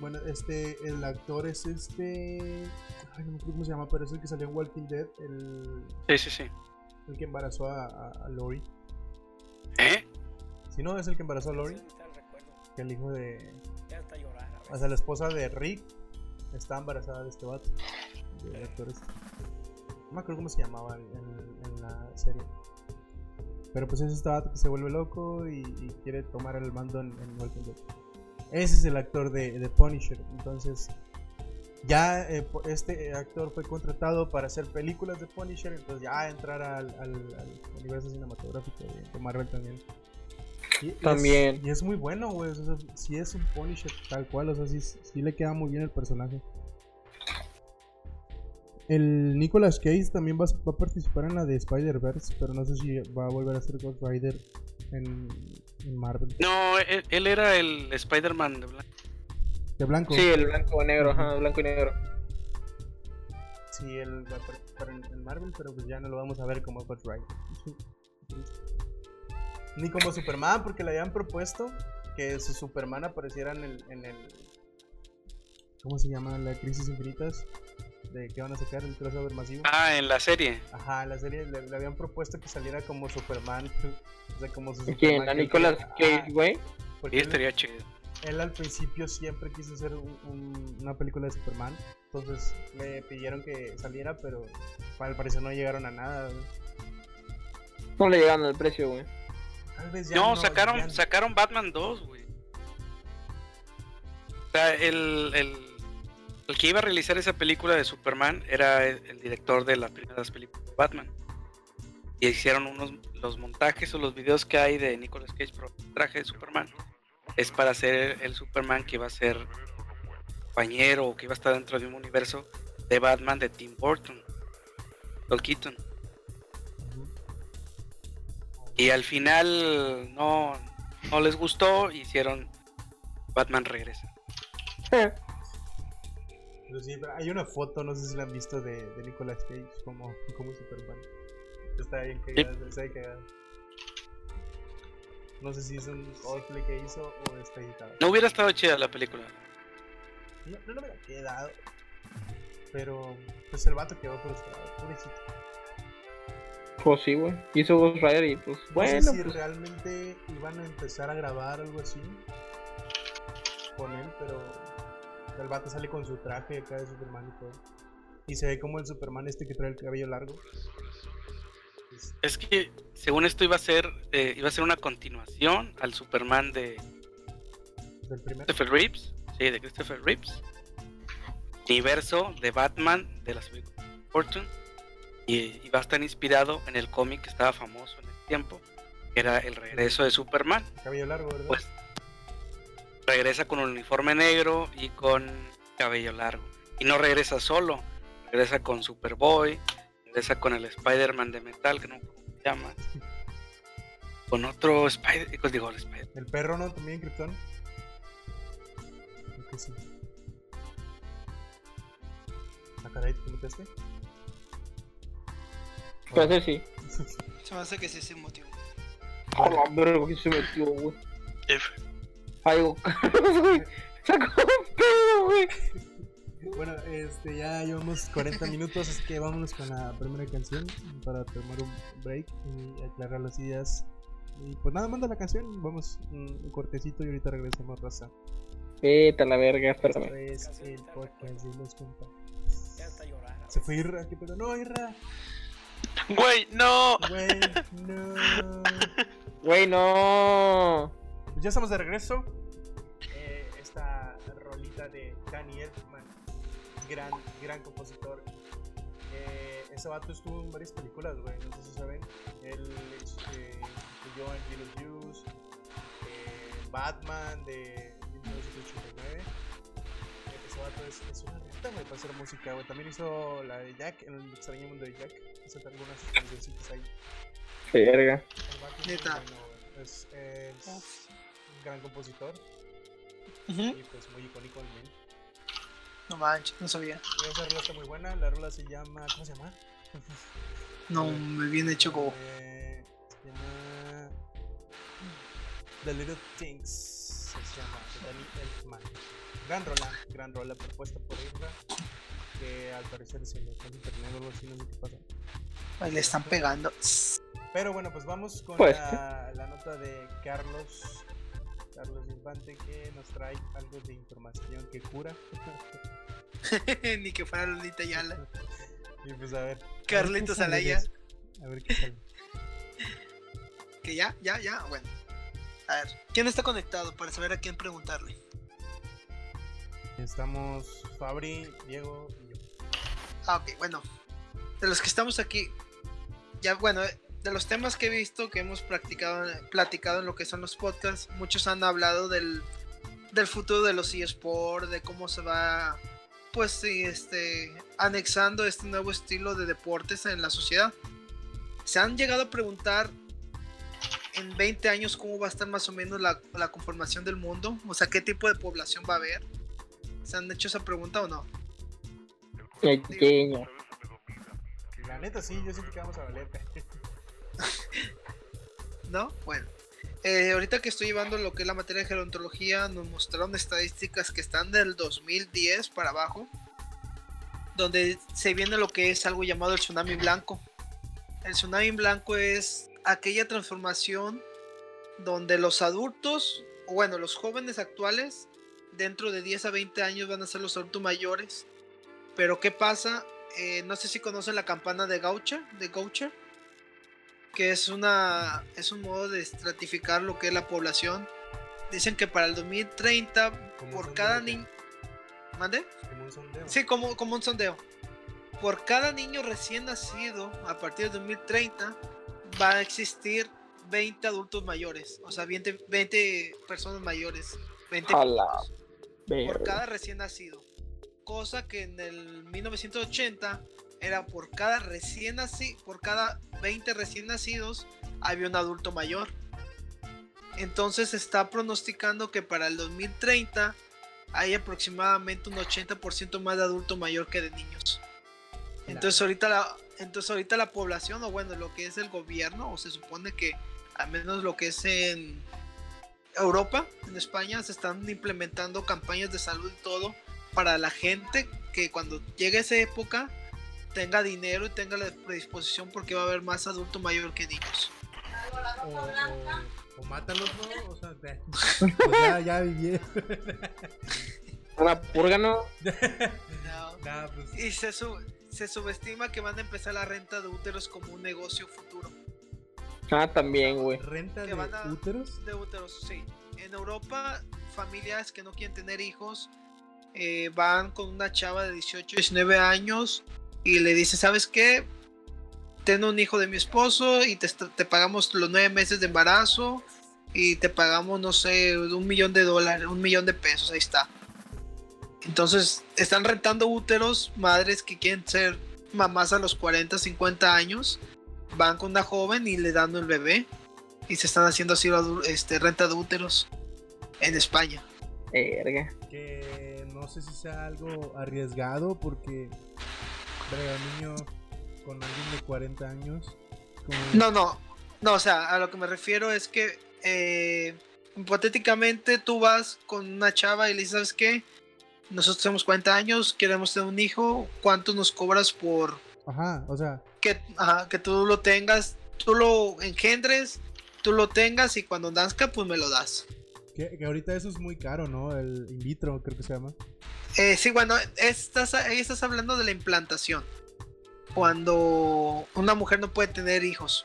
Bueno, este, el actor es este... Ay, no me acuerdo cómo se llama, pero es el que salió en Walking Dead, el, Sí, sí, sí. el que embarazó a, a, a Lori. ¿Eh? Si no, es el que embarazó a Lori, Sí, que el hijo de... Ya hasta llorar a. O sea, la esposa de Rick está embarazada de este vato. De actor este. No me acuerdo cómo se llamaba en, la serie. Pero pues es este vato que se vuelve loco y, y quiere tomar el mando en, en Walking Dead. Ese es el actor de, de Punisher. Entonces, ya eh, este actor fue contratado para hacer películas de Punisher. Entonces, ya entrar al, al- al universo cinematográfico de, de Marvel también. Y es- También. y es muy bueno, güey. O sea, sí es un Punisher tal cual. O sea, sí, sí le queda muy bien el personaje. El Nicolas Cage también va, a- va a participar en la de Spider-Verse, pero no sé si va a volver a ser Ghost Rider en, en Marvel. No, él, él era el Spider-Man de blanco. De blanco. Sí, el blanco o negro, ajá, blanco y negro. Sí, él va a participar en, en Marvel, pero pues ya no lo vamos a ver como Ghost Rider. Ni como Superman, porque le habían propuesto que su Superman apareciera en el, en el ¿Cómo se llama? La Crisis Infinitas. De que van a sacar el crossover masivo. Ah, en la serie. Ajá, en la serie le, le habían propuesto que saliera como Superman. o sea, como su ¿Quién? Superman ¿A que- Nicolas Cage, güey? Sí, él- estaría chido. él al principio siempre quiso hacer un- un- una película de Superman. Entonces le pidieron que saliera, pero al parecer no llegaron a nada. güey. No le llegaron al precio, güey. Tal vez ya No, sacaron, sacaron Batman 2, güey. O sea, el, el, el que iba a realizar esa película de Superman era el, el director de las primeras películas de Batman. Y hicieron unos los montajes o los videos que hay de Nicolas Cage pro traje de Superman. Es para hacer el Superman que iba a ser compañero o que iba a estar dentro de un universo de Batman de Tim Burton. Paul Keaton. Y al final no, no les gustó, hicieron Batman Regresa. Pero sí, hay una foto, no sé si la han visto, de, de Nicolas Cage como, como Superman. Está bien cagada, está bien cagada. No sé si es un cosplay que hizo o está editado. No hubiera estado chida la película. No, no le hubiera quedado. Pero, pues el vato quedó frustrado, pobrecito. Pues sí, güey. Hizo Ghost Rider y pues, No bueno, sé si pues. realmente iban a empezar a grabar algo así con él, pero el vato sale con su traje acá de Superman y todo. Y se ve como el Superman este que trae el cabello largo. Es- que según esto iba a ser eh, iba a ser una continuación al Superman de del. Christopher Reeves, sí, de Christopher Reeves. Universo de Batman de las Burton y, y va a estar inspirado en el cómic que estaba famoso en ese tiempo, que era El regreso de Superman. Cabello largo, ¿verdad? Pues regresa con un uniforme negro y con cabello largo. Y no regresa solo, regresa con Superboy, regresa con el Spider-Man de metal, que no se llama. Con otro Spider, pues digo, el Spider. El perro, ¿no? También, Krypton. Creo que sí. Ah, caray, ¿te metiste? Parece sí. Se me hace que sí se motivó. Hola, verga, que se metió, güey. F. Ay, güey. Sacó un pedo, güey. Bueno, este, ya llevamos 40 minutos, así que vámonos con la primera canción para tomar un break y aclarar las ideas. Y pues nada, manda la canción, vamos un, cortecito y ahorita regresamos, raza. Vete a la verga, Esto espérame. es el podcast de los a Se fue Irra, ¿qué pedo? No, Irra, Güey, no. güey, no. Güey, no. Pues ya estamos de regreso. Eh, esta rolita de Danny Elfman, gran, gran compositor. Eh, ese vato estuvo en varias películas, güey, no sé si saben. Él este, incluyó en Beetlejuice, eh, Batman de 1989. Eh, Ese vato es, es una reta, güey, para hacer música, güey. También hizo la de Jack, en el extraño mundo de Jack. Hizo algunas cancioncitas ahí. Verga. Neta. bueno. Es, es un gran compositor Ujú. y pues muy icónico también. No manches, no sabía. Y esa rola está muy buena. La rola se llama. ¿Cómo se llama? No, me viene hecho como. Eh, se llama. The Little Things. Se llama de Danny Elfman. Gran rola, gran rola propuesta por Isra. Que al parecer se le fue internet o algo así, no sé qué pasa. Ay, le están pegando. Pero bueno, pues vamos con Pues. la, la nota de Carlos. Carlos Infante que nos trae algo de información que cura. Ni que fuera Lolita Yala. y pues a ver. Carlitos a ver qué Alaya. sale de eso. A ver qué sale. Que ya, ya, ya. Bueno. A ver, ¿quién está conectado para saber a quién preguntarle? Estamos Fabri, Diego y yo. Ah, ok, bueno. De los que estamos aquí, ya bueno, de los temas que he visto, que hemos practicado, platicado en lo que son los podcasts, muchos han hablado del, del futuro de los eSports, de cómo se va, pues este, anexando este nuevo estilo de deportes en la sociedad. Se han llegado a preguntar en 20 años cómo va a estar más o menos la, la conformación del mundo, o sea, qué tipo de población va a haber. ¿Se han hecho esa pregunta o no? Pequeño. La neta sí, yo siento que vamos a valer. ¿No? Bueno. Eh, ahorita que estoy llevando lo que es la materia de gerontología, nos mostraron estadísticas que están del 2010 para abajo, donde se viene lo que es algo llamado el tsunami blanco. El tsunami blanco es aquella transformación donde los adultos, o bueno, los jóvenes actuales, dentro de 10 a 20 años van a ser los adultos mayores. Pero ¿qué pasa? Eh, no sé si conocen la campana de Gaucher, de Gaucher que es una es un modo de estratificar lo que es la población. Dicen que para el 2030 Como un por cada niño ¿Mande? Como un sondeo. Sí, como, como un sondeo. Por cada niño recién nacido, a partir del 2030, va a existir 20 adultos mayores. O sea, 20, 20 personas mayores. 20 A la adultos por cada recién nacido. Cosa que en el 1980 era por cada recién nacido, por cada 20 recién nacidos había un adulto mayor. Entonces se está pronosticando que para el 2030 hay aproximadamente un 80% más de adulto mayor que de niños. Entonces ahorita la entonces ahorita la población o bueno, lo que es el gobierno o se supone que al menos lo que es en Europa, en España, se están implementando campañas de salud y todo para la gente que cuando llegue esa época tenga dinero y tenga la predisposición porque va a haber más adulto mayor que niños. O, o, o mátalos, ¿no? O sea, pues ya, ya viví. Una purga, ¿no? Nah, pues, Y se, su- se subestima que van a empezar la renta de úteros como un negocio futuro. Ah, también, güey. renta de van a- úteros. De úteros, sí. En Europa, familias que no quieren tener hijos eh, van con una chava de 18, 19 años y le dice, ¿sabes qué? Ten un hijo de mi esposo y te pagamos los nueve meses de embarazo y te pagamos, no sé, un millón de dólares, un millón de pesos, ahí está. Entonces, están rentando úteros, madres que quieren ser mamás a los 40, 50 años, van con una joven y le dan el bebé. Y se están haciendo así este, renta de úteros en España. Verga. Que no sé si sea algo arriesgado porque un niño con alguien de 40 años. como- No, no, no, o sea, a lo que me refiero es que eh, hipotéticamente tú vas con una chava y le dices, ¿sabes qué? Nosotros tenemos 40 años, queremos tener un hijo, ¿cuánto nos cobras por Ajá, o sea, que, ajá, que tú lo tengas, tú lo engendres, tú lo tengas y cuando nazca, pues me lo das? que, que ahorita eso es muy caro, ¿no? El in vitro, creo que se llama. Eh, sí, bueno, estás, ahí estás hablando de la implantación. Cuando una mujer no puede tener hijos,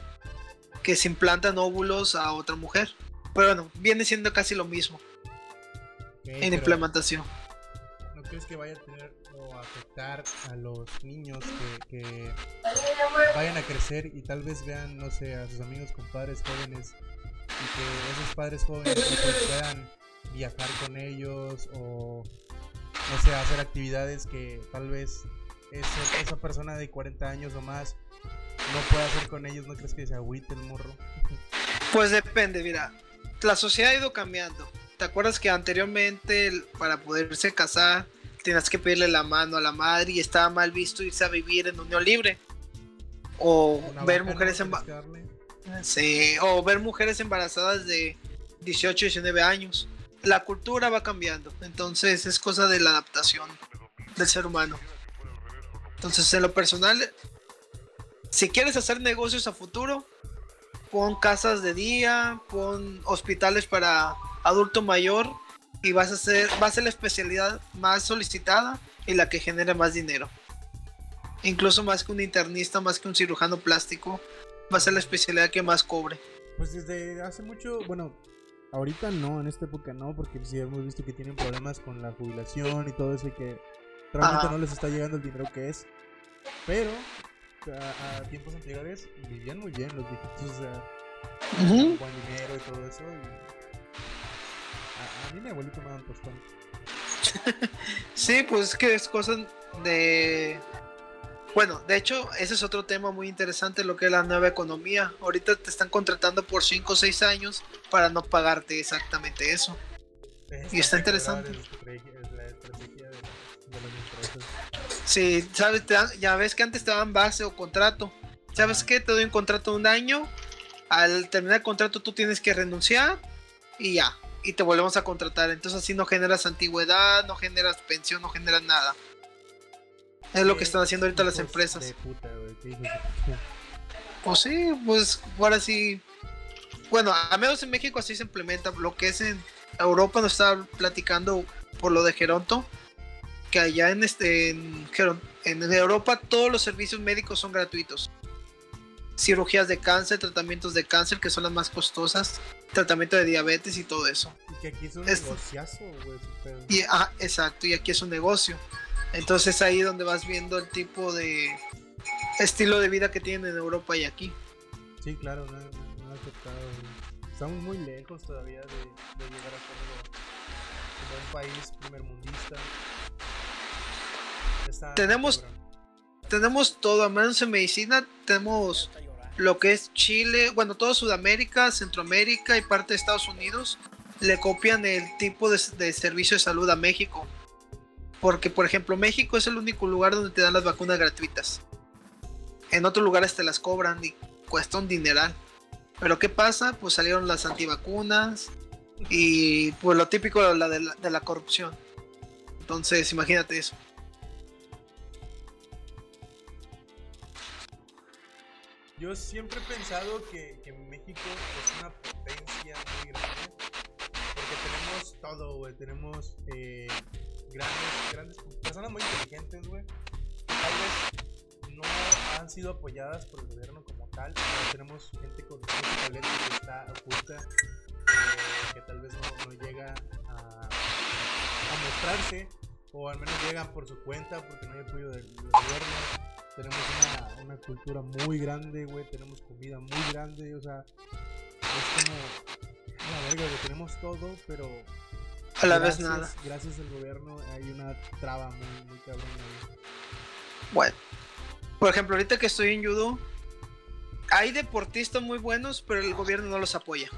que se implantan óvulos a otra mujer. Pero bueno, viene siendo casi lo mismo en pero implementación. ¿No crees que vaya a tener o afectar a los niños que, que vayan a crecer y tal vez vean, no sé, a sus amigos compadres jóvenes y que esos padres jóvenes pues, puedan viajar con ellos o, no sé, hacer actividades que tal vez esa persona de 40 años o más no pueda hacer con ellos? ¿No crees que se agüite el morro? Pues depende, mira. La sociedad ha ido cambiando. ¿Te acuerdas que anteriormente para poderse casar tenías que pedirle la mano a la madre y estaba mal visto irse a vivir en unión libre? O Una ver ¿no? mujeres darle. Sí, o ver mujeres embarazadas de 18, 19 años. La cultura va cambiando, entonces es cosa de la adaptación del ser humano. Entonces, en lo personal, si quieres hacer negocios a futuro, pon casas de día, pon hospitales para adulto mayor y vas a hacer, va a ser la especialidad más solicitada y la que genere más dinero. Incluso más que un internista, más que un cirujano plástico, va a ser la especialidad que más cobre. Pues desde hace mucho, bueno, ahorita no, en esta época no, porque sí hemos visto que tienen problemas con la jubilación y todo eso y que realmente Ajá. no les está llegando el dinero que es. Pero a, a tiempos anteriores vivían muy bien los viejitos, o sea, Ujú. buen dinero y todo eso. Y a, mí mi abuelito me daban tostón. Sí, pues es que es cosa de... Bueno, de hecho, ese es otro tema muy interesante, lo que es la nueva economía. Ahorita te están contratando por 5 o 6 años para no pagarte exactamente eso. Es Y está interesante. Sí, sabes, Te dan- ya ves que antes te daban base o contrato. ¿Sabes qué? Te doy un contrato de un año. Al terminar el contrato tú tienes que renunciar y ya. Y te volvemos a contratar. Entonces así no generas antigüedad, no generas pensión, no generas nada. Es lo que están haciendo ahorita las empresas. De puta. Pues sí, pues ahora sí. Bueno, a menos en México así se implementa. Lo que es en Europa nos estaba platicando por lo de Geronto. Que allá en este en, en Europa todos los servicios médicos son gratuitos. Cirugías de cáncer, tratamientos de cáncer que son las más costosas, tratamiento de diabetes y todo eso. Y que aquí es un Es- negociazo, güey. Y ah, exacto, y aquí es un negocio. Entonces ahí donde vas viendo el tipo de estilo de vida que tienen en Europa y aquí. Sí, claro, no, no aceptado. Estamos muy lejos todavía de, de llegar a ser como un país primermundista. Está Tenemos- tenemos todo, al menos en medicina tenemos lo que es Chile, bueno, todo Sudamérica, Centroamérica y parte de Estados Unidos le copian el tipo de, servicio de salud a México. Porque, por ejemplo, México es el único lugar donde te dan las vacunas gratuitas. En otros lugares te las cobran y cuesta un dineral. Pero ¿qué pasa? Pues salieron las antivacunas y pues lo típico de la, de la corrupción. Entonces, imagínate eso. Yo siempre he pensado que, que México es una potencia muy grande. Porque tenemos todo, güey. Tenemos eh, grandes, grandes personas muy inteligentes, güey. Tal vez no han sido apoyadas por el gobierno como tal. Pero tenemos gente con talento que está oculta. eh, que tal vez no, no llega a, a mostrarse. O al menos llegan por su cuenta porque no hay apoyo del gobierno tenemos una, una cultura muy grande, güey, tenemos comida muy grande, o sea, es como una verga, güey, tenemos todo, pero A la vez gracias- nada. Gracias al gobierno hay una traba muy, muy cabrona. ahí. Bueno, por ejemplo, ahorita que estoy en judo, hay deportistas muy buenos, pero el gobierno no los apoya.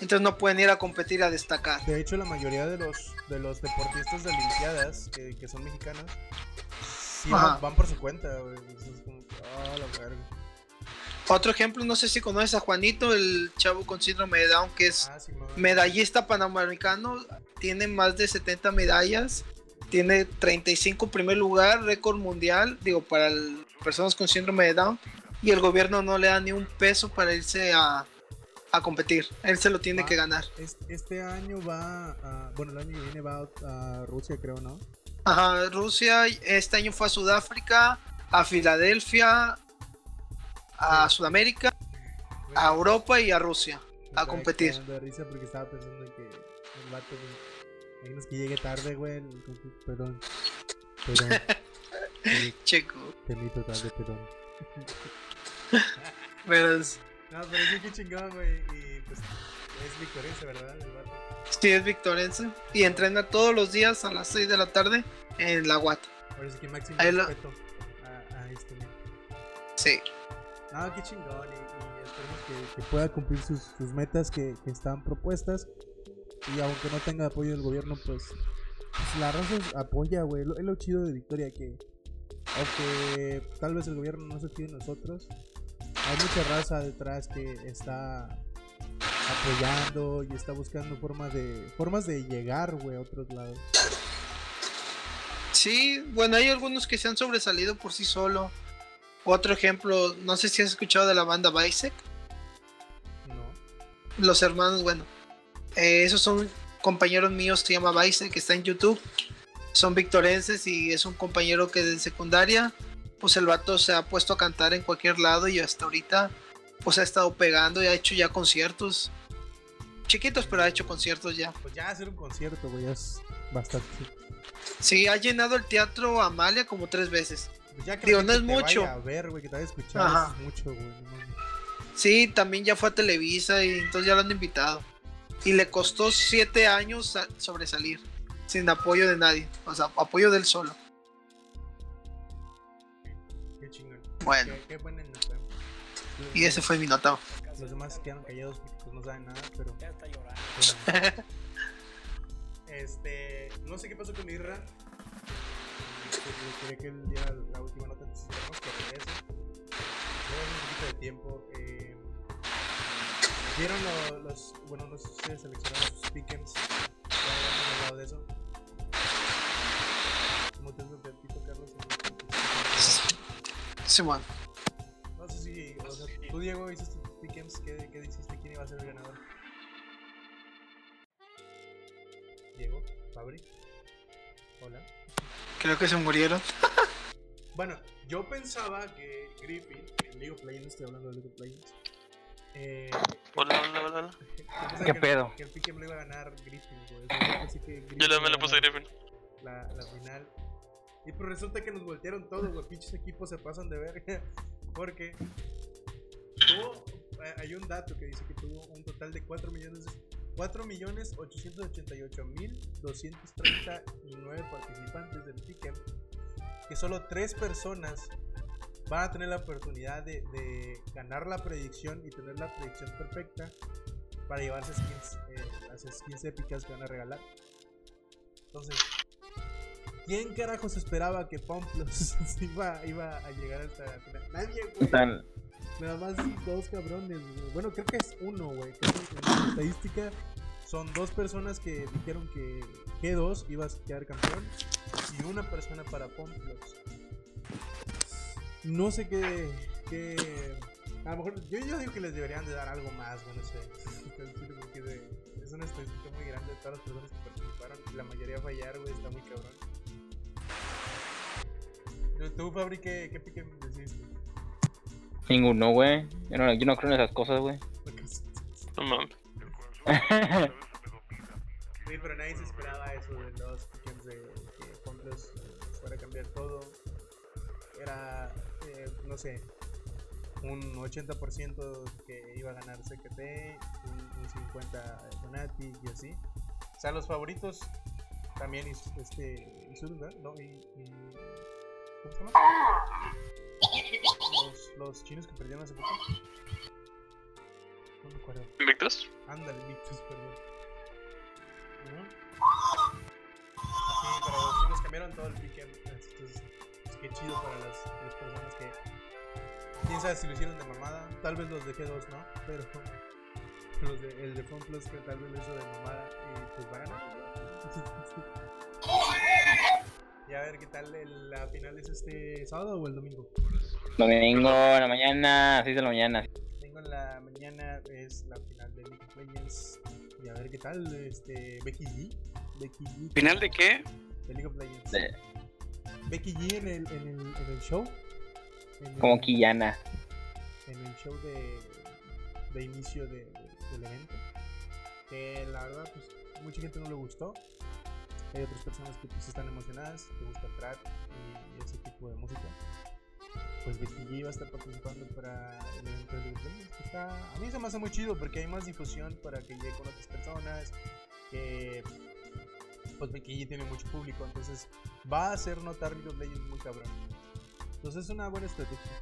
Entonces no pueden ir a competir a destacar. De hecho, la mayoría de los, de los deportistas de Olimpiadas que, que son mexicanos sí van, van por su cuenta, güey. Entonces, como, ah, la verga. Otro ejemplo, no sé si conoces a Juanito, el chavo con síndrome de Down, que es Ah, sí, medallista panamericano, tiene más de 70 medallas, tiene 35 primer lugar, récord mundial, digo, para el- personas con síndrome de Down, y el gobierno no le da ni un peso para irse a, a competir, él se lo tiene que ganar. Es- Este año va, a- bueno, el año que viene va a Rusia, creo, ¿no? Ajá, Rusia, este año fue a Sudáfrica, a Filadelfia, a Sudamérica, a Europa y a Rusia. Me a competir. de risa porque estaba pensando en que el vato, güey, imaginas que llegue tarde, güey. el- Perdón. Perdón. Sí, Checo. temí total de perdón. Pero es- No, pero sí que chingón, güey. Y pues es victorioso, ¿verdad? Sí es victorense y entrena todos los días a las 6 de la tarde en la Guata. Ahora sí que máximo Ahí lo- respeto a, a este men. Sí. No, qué chingón. Y, y esperemos que, que pueda cumplir sus, sus metas que, que están propuestas. Y aunque no tenga apoyo del gobierno, pues, pues la raza apoya, güey. Lo- Es lo chido de Victoria que, aunque tal vez el gobierno no se fíe en nosotros, hay mucha raza detrás que está apoyando y está buscando formas de formas de llegar, güey, a otros lados. Sí, bueno, hay algunos que se han sobresalido por sí solo. Otro ejemplo, no sé si has escuchado de la banda Bisec, No. los hermanos, bueno, eh, esos son compañeros míos, se llama Bisec, que está en YouTube. Son victorenses y es un compañero que de secundaria, pues el vato se ha puesto a cantar en cualquier lado y hasta ahorita, pues ha estado pegando y ha hecho ya conciertos. Chiquitos, pero ha hecho conciertos ya. Pues ya hacer un concierto, güey, es bastante. Sí, ha llenado el teatro Amalia como tres veces. Pues ya Digo, no es mucho. a ver, güey, que te vaya a escuchar, Ajá. eso es mucho, güey. Sí, también ya fue a Televisa y entonces ya lo han invitado. Y le costó siete años sa- sobresalir, sin apoyo de nadie, o sea, apoyo del solo. Qué chingón. Bueno, Qué, qué y ese fue mi nota. Los demás quedan callados porque pues, no saben nada, pero. Ya está llorando. este. No sé qué pasó con Irra. Quería que él diera la última nota antes de que regrese. Lleva un poquito de tiempo. Eh, ¿Vieron lo- los. Bueno, no sé si ustedes seleccionaron sus pick'ems. Ya habíamos hablado de eso. ¿Cómo te haces del tipo, Carlos? Sí, bueno. No sé si, o sea, tú Diego hiciste ¿qué, ¿qué dijiste? ¿Quién iba a ser el ganador? Diego, Fabri, hola. Creo que se murieron. Bueno, yo pensaba que Griffin, en League of Legends, estoy hablando de League of Legends. Eh, Hola, hola, hola, hola. ¿Qué que, pedo? Que el pick'em lo iba a ganar Griffin, güey. Pensé que Griffin Yo también le a puse ganar Griffin. La, la final. Y pues resulta que nos voltearon todos, los pinches equipos se pasan de verga. Porque tuvo, hay un dato que dice que tuvo un total de 4 millones, 4 millones 888 mil 239 participantes del Pick'em. Que solo 3 personas van a tener la oportunidad de, ganar la predicción y tener la predicción perfecta para llevarse skins, eh, skins épicas que van a regalar. Entonces, ¿quién carajos esperaba que Pomplos iba, iba a llegar hasta la final? Nadie, güey. Nada más dos cabrones. Bueno, creo que es uno, güey. Creo que en la estadística son dos personas que dijeron que G2 iba a quedar campeón y una persona para Pomplos. No sé qué, qué- A lo mejor, yo, yo digo que les deberían de dar algo más, güey, no sé. Porque es una estadística muy grande de todas las personas que participaron. La mayoría fallar, güey, está muy cabrón. ¿Tú, Fabri, qué, qué pique me decís? Ninguno, güey. Yo no, yo no creo en esas cosas, güey. No mames. Sí, pero nadie se esperaba eso de los pick'ems de que Pomplos fuera a cambiar todo. Era, eh, no sé, un 80% que iba a ganar CKT, un, un 50% Fnatic y así. sea, los favoritos también este Isurus, ¿verdad? No, y, y- ¿cómo se llama? Los, los chinos que perdieron hace poco. No me acuerdo. ¿Invictus? Ándale, Victus, perdón. Ujú. Sí, pero los chinos cambiaron todo el pique. Entonces, pues, qué chido para las, las personas que. Quién sabe si lo hicieron de mamada. Tal vez los de G2, ¿no? Pero los de, el de FunPlus que tal vez lo hizo de mamada y pues va a ganar. Y a ver qué tal el- la final es este sábado o el domingo. Domingo en la mañana, 6 de la mañana. Tengo en la mañana es la final de League of Legends. Y a ver qué tal este Becky G. Becky G. ¿Final de qué? de League of Legends. De- Becky G en el, en el, en el show. En Como el- Quillana. En el show de, de inicio de- de- del evento. Que la verdad, pues mucha gente no le gustó. Hay otras personas que pues, están emocionadas, que gusta trap y ese tipo de música. Pues Becky G va a estar participando para el evento de que está, a mí se me hace muy chido porque hay más difusión para que llegue con otras personas. Que pues Becky G tiene mucho público, entonces va a hacer notar League of Legends muy cabrón. Entonces es una buena estrategia.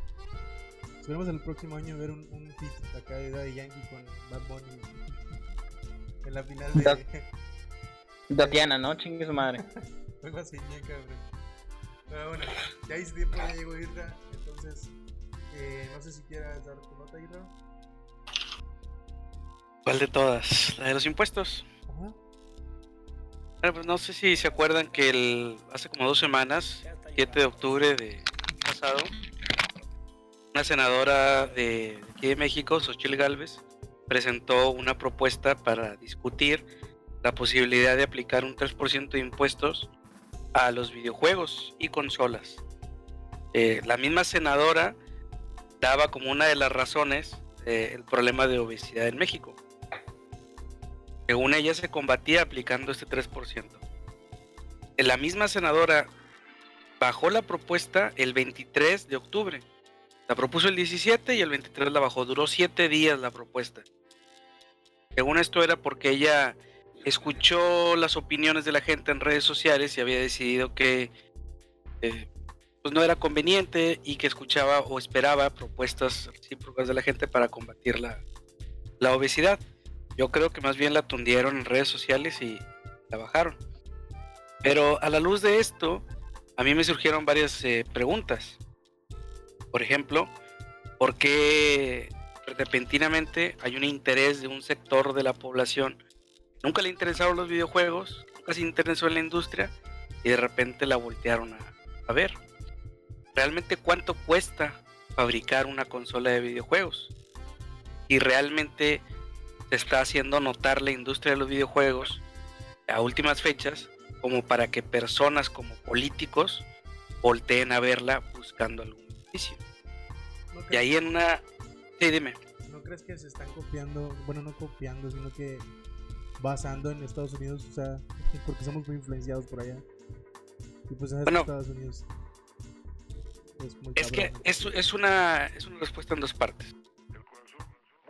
Esperemos el próximo año ver un, un hit acá de Daddy Yankee con Bad Bunny en la final de Tatiana, ¿no? Chingue su madre. algo así, bien cabrón. Pero bueno, ya hice tiempo, ya llegó Irra, entonces eh, no sé si quieras dar tu nota, Irra. ¿Cuál de todas? La de los impuestos. Ajá. Bueno, pues no sé si se acuerdan que el, hace como dos semanas, 7 de octubre de pasado, una senadora de aquí de México, Xochitl Galvez, presentó una propuesta para discutir la posibilidad de aplicar un 3% de impuestos a los videojuegos y consolas. Eh, la misma senadora daba como una de las razones eh, el problema de obesidad en México. Según ella se combatía aplicando este 3%. Eh, La misma senadora bajó la propuesta el 23 de octubre. La propuso el 17 y el 23 la bajó. Duró 7 días la propuesta. Según esto era porque ella escuchó las opiniones de la gente en redes sociales y había decidido que eh, pues no era conveniente y que escuchaba o esperaba propuestas recíprocas de la gente para combatir la, la obesidad. Yo creo que más bien la tundieron en redes sociales y la bajaron. Pero a la luz de esto, a mí me surgieron varias eh, preguntas. Por ejemplo, ¿por qué repentinamente hay un interés de un sector de la población? Nunca le interesaron los videojuegos, nunca se interesó en la industria y de repente la voltearon a, a ver. ¿Realmente cuánto cuesta fabricar una consola de videojuegos? Y realmente se está haciendo notar la industria de los videojuegos a últimas fechas como para que personas como políticos volteen a verla buscando algún beneficio. ¿No Y ahí en una... Sí, dime. ¿No crees que se están copiando? Bueno, no copiando, sino que basando en Estados Unidos, o sea, porque somos muy influenciados por allá. Y pues es Bueno. Estados Unidos. Es muy Es que es, es, una, es una respuesta en dos partes.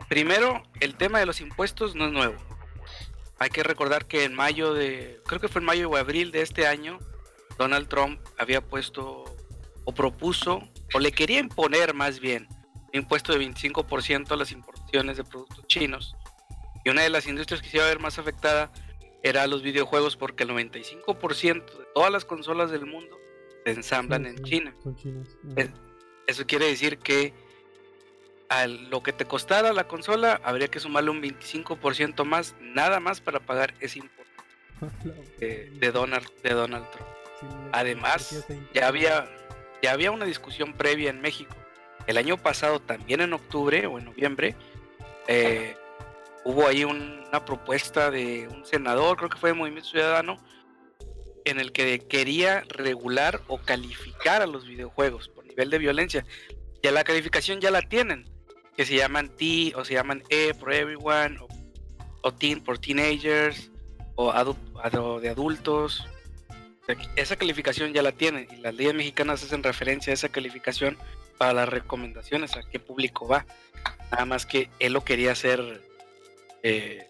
Primero, el tema de los impuestos no es nuevo. Hay que recordar que en mayo de, creo que fue en mayo o abril de este año, Donald Trump había puesto o propuso, o le quería imponer más bien, un impuesto de 25% a las importaciones de productos chinos. Y una de las industrias que se iba a ver más afectada era los videojuegos porque el 95% de todas las consolas del mundo se ensamblan Sí, en China. Son Eso quiere decir que a lo que te costara la consola habría que sumarle un 25% más, nada más para pagar ese impuesto de, de Donald, de Donald Trump. Además, Ya había, ya había una discusión previa en México. El año pasado, también en octubre o en noviembre, eh, hubo ahí un- una propuesta de un senador, creo que fue de Movimiento Ciudadano, en el que quería regular o calificar a los videojuegos por nivel de violencia. Ya la calificación ya la tienen, que se llaman T o se llaman E por Everyone, o, o Teen por Teenagers, o de adultos. Esa calificación ya la tienen y las leyes mexicanas hacen referencia a esa calificación para las recomendaciones, a qué público va. Nada más que él lo quería hacer eh,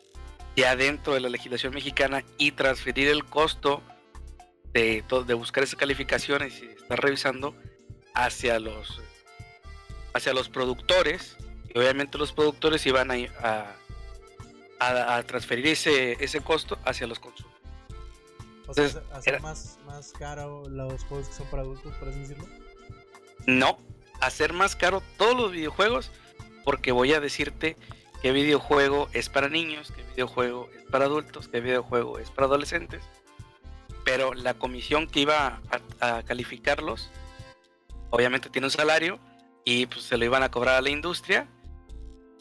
ya dentro de la legislación mexicana y transferir el costo de, de buscar esas calificaciones y estar revisando hacia los hacia los productores y obviamente los productores iban a, a, a- a transferir ese, ese costo hacia los consumidores. O sea, Entonces, hacer era- más, más caro los juegos que son para adultos, por así decirlo. No, hacer más caro todos los videojuegos porque voy a decirte qué videojuego es para niños, qué videojuego es para adultos, qué videojuego es para adolescentes. Pero la comisión que iba a, calificarlos, obviamente tiene un salario y pues se lo iban a cobrar a la industria.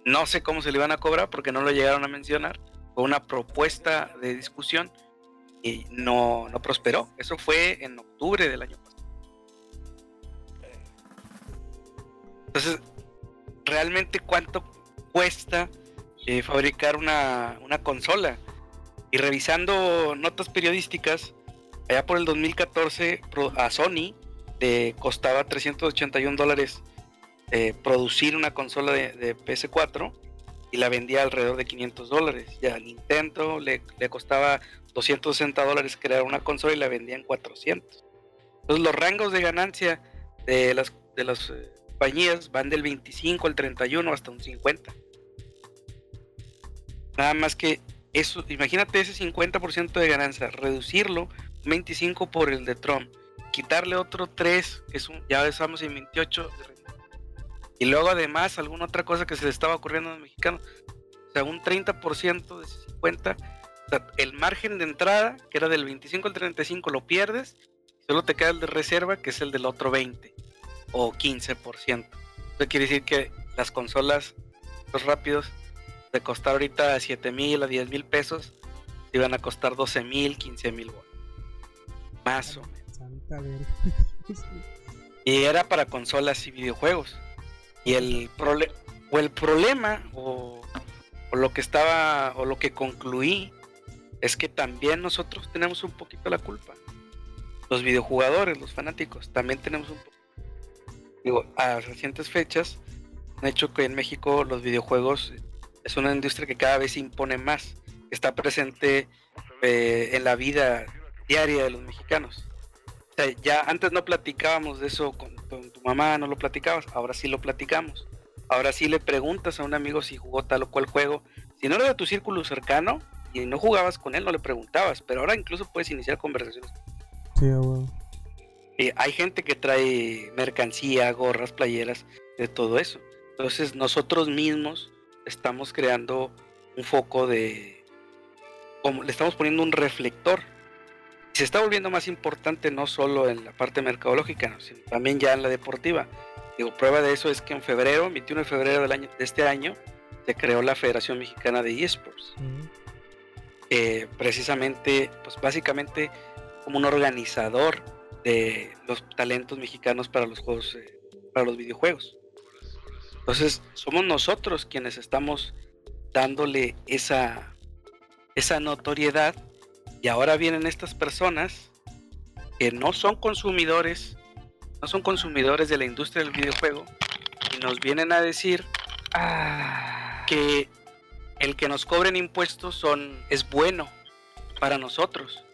No sé cómo se lo iban a cobrar porque no lo llegaron a mencionar. Fue una propuesta de discusión y no, no prosperó. Eso fue en octubre del año pasado. Entonces, realmente cuánto cuesta eh, fabricar una, una consola. Y revisando notas periodísticas, allá por el 2014 pro- a Sony le costaba 381 dólares eh, producir una consola de, de PS4 y la vendía alrededor de 500 dólares. Ya Nintendo le, le costaba 260 dólares crear una consola y la vendía en 400. Entonces los rangos de ganancia de las, de las eh, compañías van del 25 al 31 hasta un 50. Nada más que eso, imagínate ese 50% de ganancia, reducirlo un 25 por el de Trump, quitarle otro 3, que es un, ya estamos en 28, de rendimiento. y luego además alguna otra cosa que se le estaba ocurriendo a los mexicanos, o sea, un 30% de ese 50, o sea, el margen de entrada, que era del 25 al 35, lo pierdes, solo te queda el de reserva, que es el del otro 20 o 15%. Eso quiere decir que las consolas, los rápidos, de costar ahorita 7 mil a 10 mil pesos, iban a costar 12 mil, 15 mil Más o menos. Y era para consolas y videojuegos. Y el, prole- o el problema, o, o lo que estaba, o lo que concluí, es que también nosotros tenemos un poquito la culpa. Los videojugadores, los fanáticos, también tenemos un poco. Digo, a recientes fechas, han hecho que en México los videojuegos es una industria que cada vez se impone más. Está presente eh, en la vida diaria de los mexicanos. O sea, ya antes no platicábamos de eso con, tu mamá, no lo platicabas, ahora sí lo platicamos. Ahora sí le preguntas a un amigo si jugó tal o cual juego. Si no era de tu círculo cercano y no jugabas con él, no le preguntabas, pero ahora incluso puedes iniciar conversaciones. Sí. Eh, hay gente que trae mercancía, gorras, playeras, de todo eso. Entonces nosotros mismos estamos creando un foco de... Como, le estamos poniendo un reflector. Se está volviendo más importante no solo en la parte mercadológica, ¿no? sino también ya en la deportiva. Digo, prueba de eso es que en febrero, 21 de febrero del año, de este año, se creó la Federación Mexicana de eSports. Eh, precisamente, pues básicamente como un organizador de los talentos mexicanos para los juegos, eh, para los videojuegos. Entonces, somos nosotros quienes estamos dándole esa, esa notoriedad y ahora vienen estas personas que no son consumidores, no son consumidores de la industria del videojuego y nos vienen a decir que el que nos cobren impuestos son es bueno para nosotros,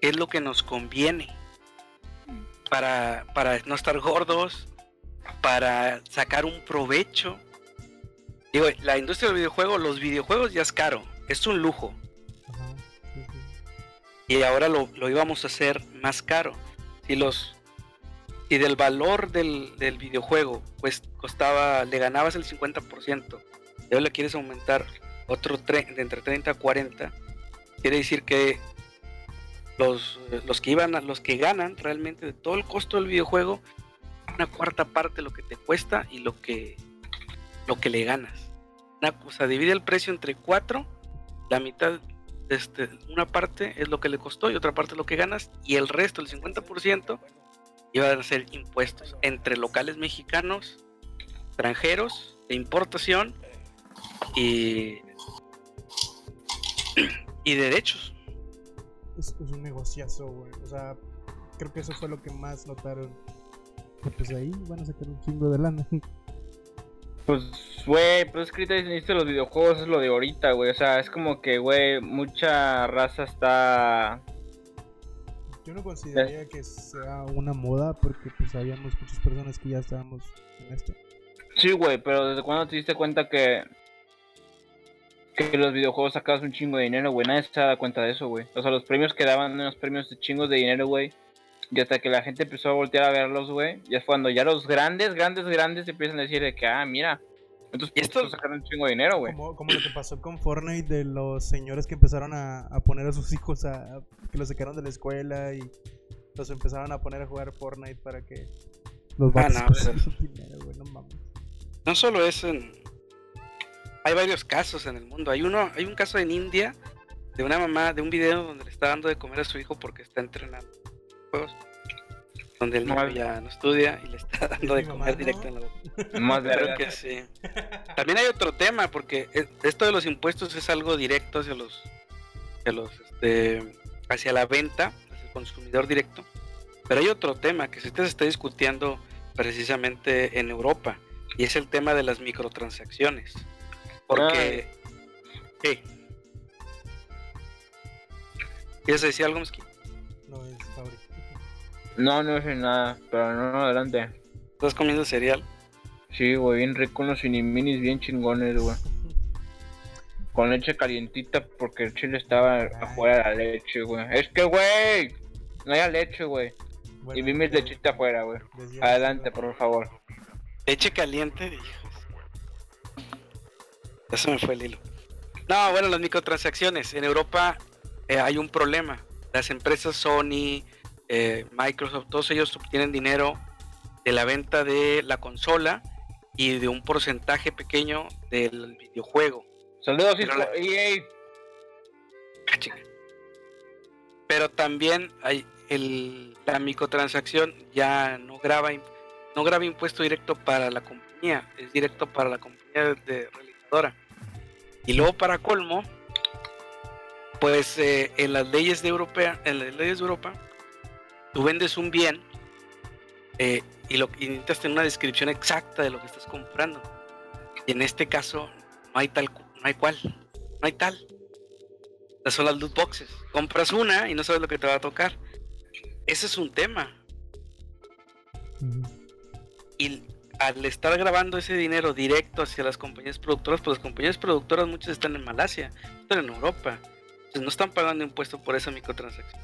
es lo que nos conviene para, para no estar gordos, para sacar un provecho. Digo, la industria del videojuego, los videojuegos ya es caro, es un lujo. Ajá. Sí, sí. y ahora lo, lo íbamos a hacer más caro. Si los si del valor del, del videojuego pues costaba, le ganabas el 50%, y ahora le quieres aumentar otro tre- de entre 30 a 40, quiere decir que los, que iban a- los que ganan realmente de todo el costo del videojuego, una cuarta parte lo que te cuesta y lo que lo que le ganas. Una cosa, divide el precio entre cuatro, la mitad este, una parte es lo que le costó y otra parte es lo que ganas y el resto, el 50%, iban a ser impuestos entre locales mexicanos, extranjeros, de importación y, y derechos. Es, es un negociazo, güey. O sea, creo que eso fue lo que más notaron. Que pues ahí van a sacar un chingo de lana. Pues, güey, pues es que ahorita los videojuegos es lo de ahorita, güey. O sea, es como que, güey, mucha raza está. Yo no consideraría que sea una moda porque pues habíamos muchas personas que ya estábamos en esto. Sí, güey, pero ¿desde cuándo te diste cuenta que. Que los videojuegos sacabas un chingo de dinero, güey? Nadie se da cuenta de eso, güey. O sea, los premios que daban unos premios de chingos de dinero, güey. Y hasta que la gente empezó a voltear a verlos, güey. Ya es cuando ya los grandes, grandes, grandes empiezan a decir de que, ah, mira. Entonces, Y esto esto- sacar un chingo de dinero, güey. Como, como lo que pasó con Fortnite de los señores que empezaron a, a poner a sus hijos a, a- que los sacaron de la escuela y los empezaron a poner a jugar Fortnite para que los Ah, vatos no, consiguieran dinero, güey, no mames. No solo eso, en... hay varios casos en el mundo. Hay uno, hay un caso en India de una mamá, de un video donde le está dando de comer a su hijo porque está entrenando juegos. Donde el niño Mal. ya no estudia y le está dando de comer mamá, ¿no? directo en la boca. Más verga. que sí. También hay otro tema, porque esto de los impuestos es algo directo hacia los, hacia los, este, hacia la venta, hacia el consumidor directo. Pero hay otro tema que se está discutiendo precisamente en Europa, y es el tema de las microtransacciones. Porque, ¿qué? ¿Quieres decir algo, Mosquito? No es. No, no sé nada, pero no, no, adelante. ¿Estás comiendo cereal? Sí, güey, bien rico, unos minis bien chingones, güey. Con leche calientita porque el chile estaba afuera de la leche, güey. Es que, güey, no hay leche, güey. Bueno, Y vi mis lechita afuera, güey. Adelante, por favor. Leche caliente, hijos. Eso me fue el hilo. No, bueno, las microtransacciones. En Europa eh, hay un problema. Las empresas Sony, eh, Microsoft, todos ellos obtienen dinero de la venta de la consola y de un porcentaje pequeño del videojuego. Saludos, Pero la- EA. Ah. Pero también hay el, la microtransacción ya no graba no graba impuesto directo para la compañía, es directo para la compañía de realizadora. Y luego para colmo, pues eh, en las leyes de Europea, en las leyes de Europa, tú vendes un bien eh, y lo y necesitas tener una descripción exacta de lo que estás comprando. Y en este caso no hay tal, no hay cual, no hay tal. Estas son las loot boxes. Compras una y no sabes lo que te va a tocar. Ese es un tema. Y al estar grabando ese dinero directo hacia las compañías productoras, pues las compañías productoras muchas están en Malasia, están en Europa. Entonces no están pagando impuesto por esa microtransacción.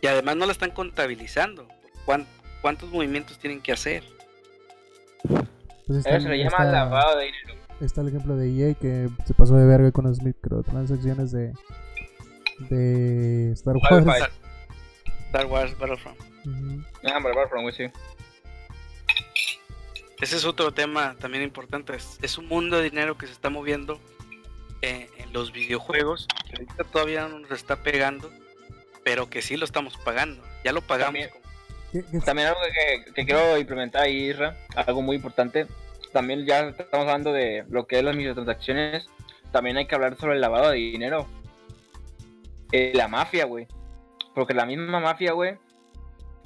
Y además no la están contabilizando. ¿Cuán- ¿Cuántos movimientos tienen que hacer? Pues está Eso se le llama está- lavado de dinero. Está el ejemplo de EA que se pasó de verga con las microtransacciones de de Star Wars. Star Wars Battlefront. Ujú. Ah, hombre, Battlefront, sí. Ese es otro tema también importante. Es, es un mundo de dinero que se está moviendo eh, en los videojuegos. Que ahorita todavía no nos está pegando, pero que sí lo estamos pagando. Ya lo pagamos. También. como- ¿Qué- qué- También algo que, que quiero implementar ahí, Isra, algo muy importante. También ya estamos hablando de lo que es las microtransacciones. También hay que hablar sobre el lavado de dinero. Eh, la mafia, güey. Porque la misma mafia, güey,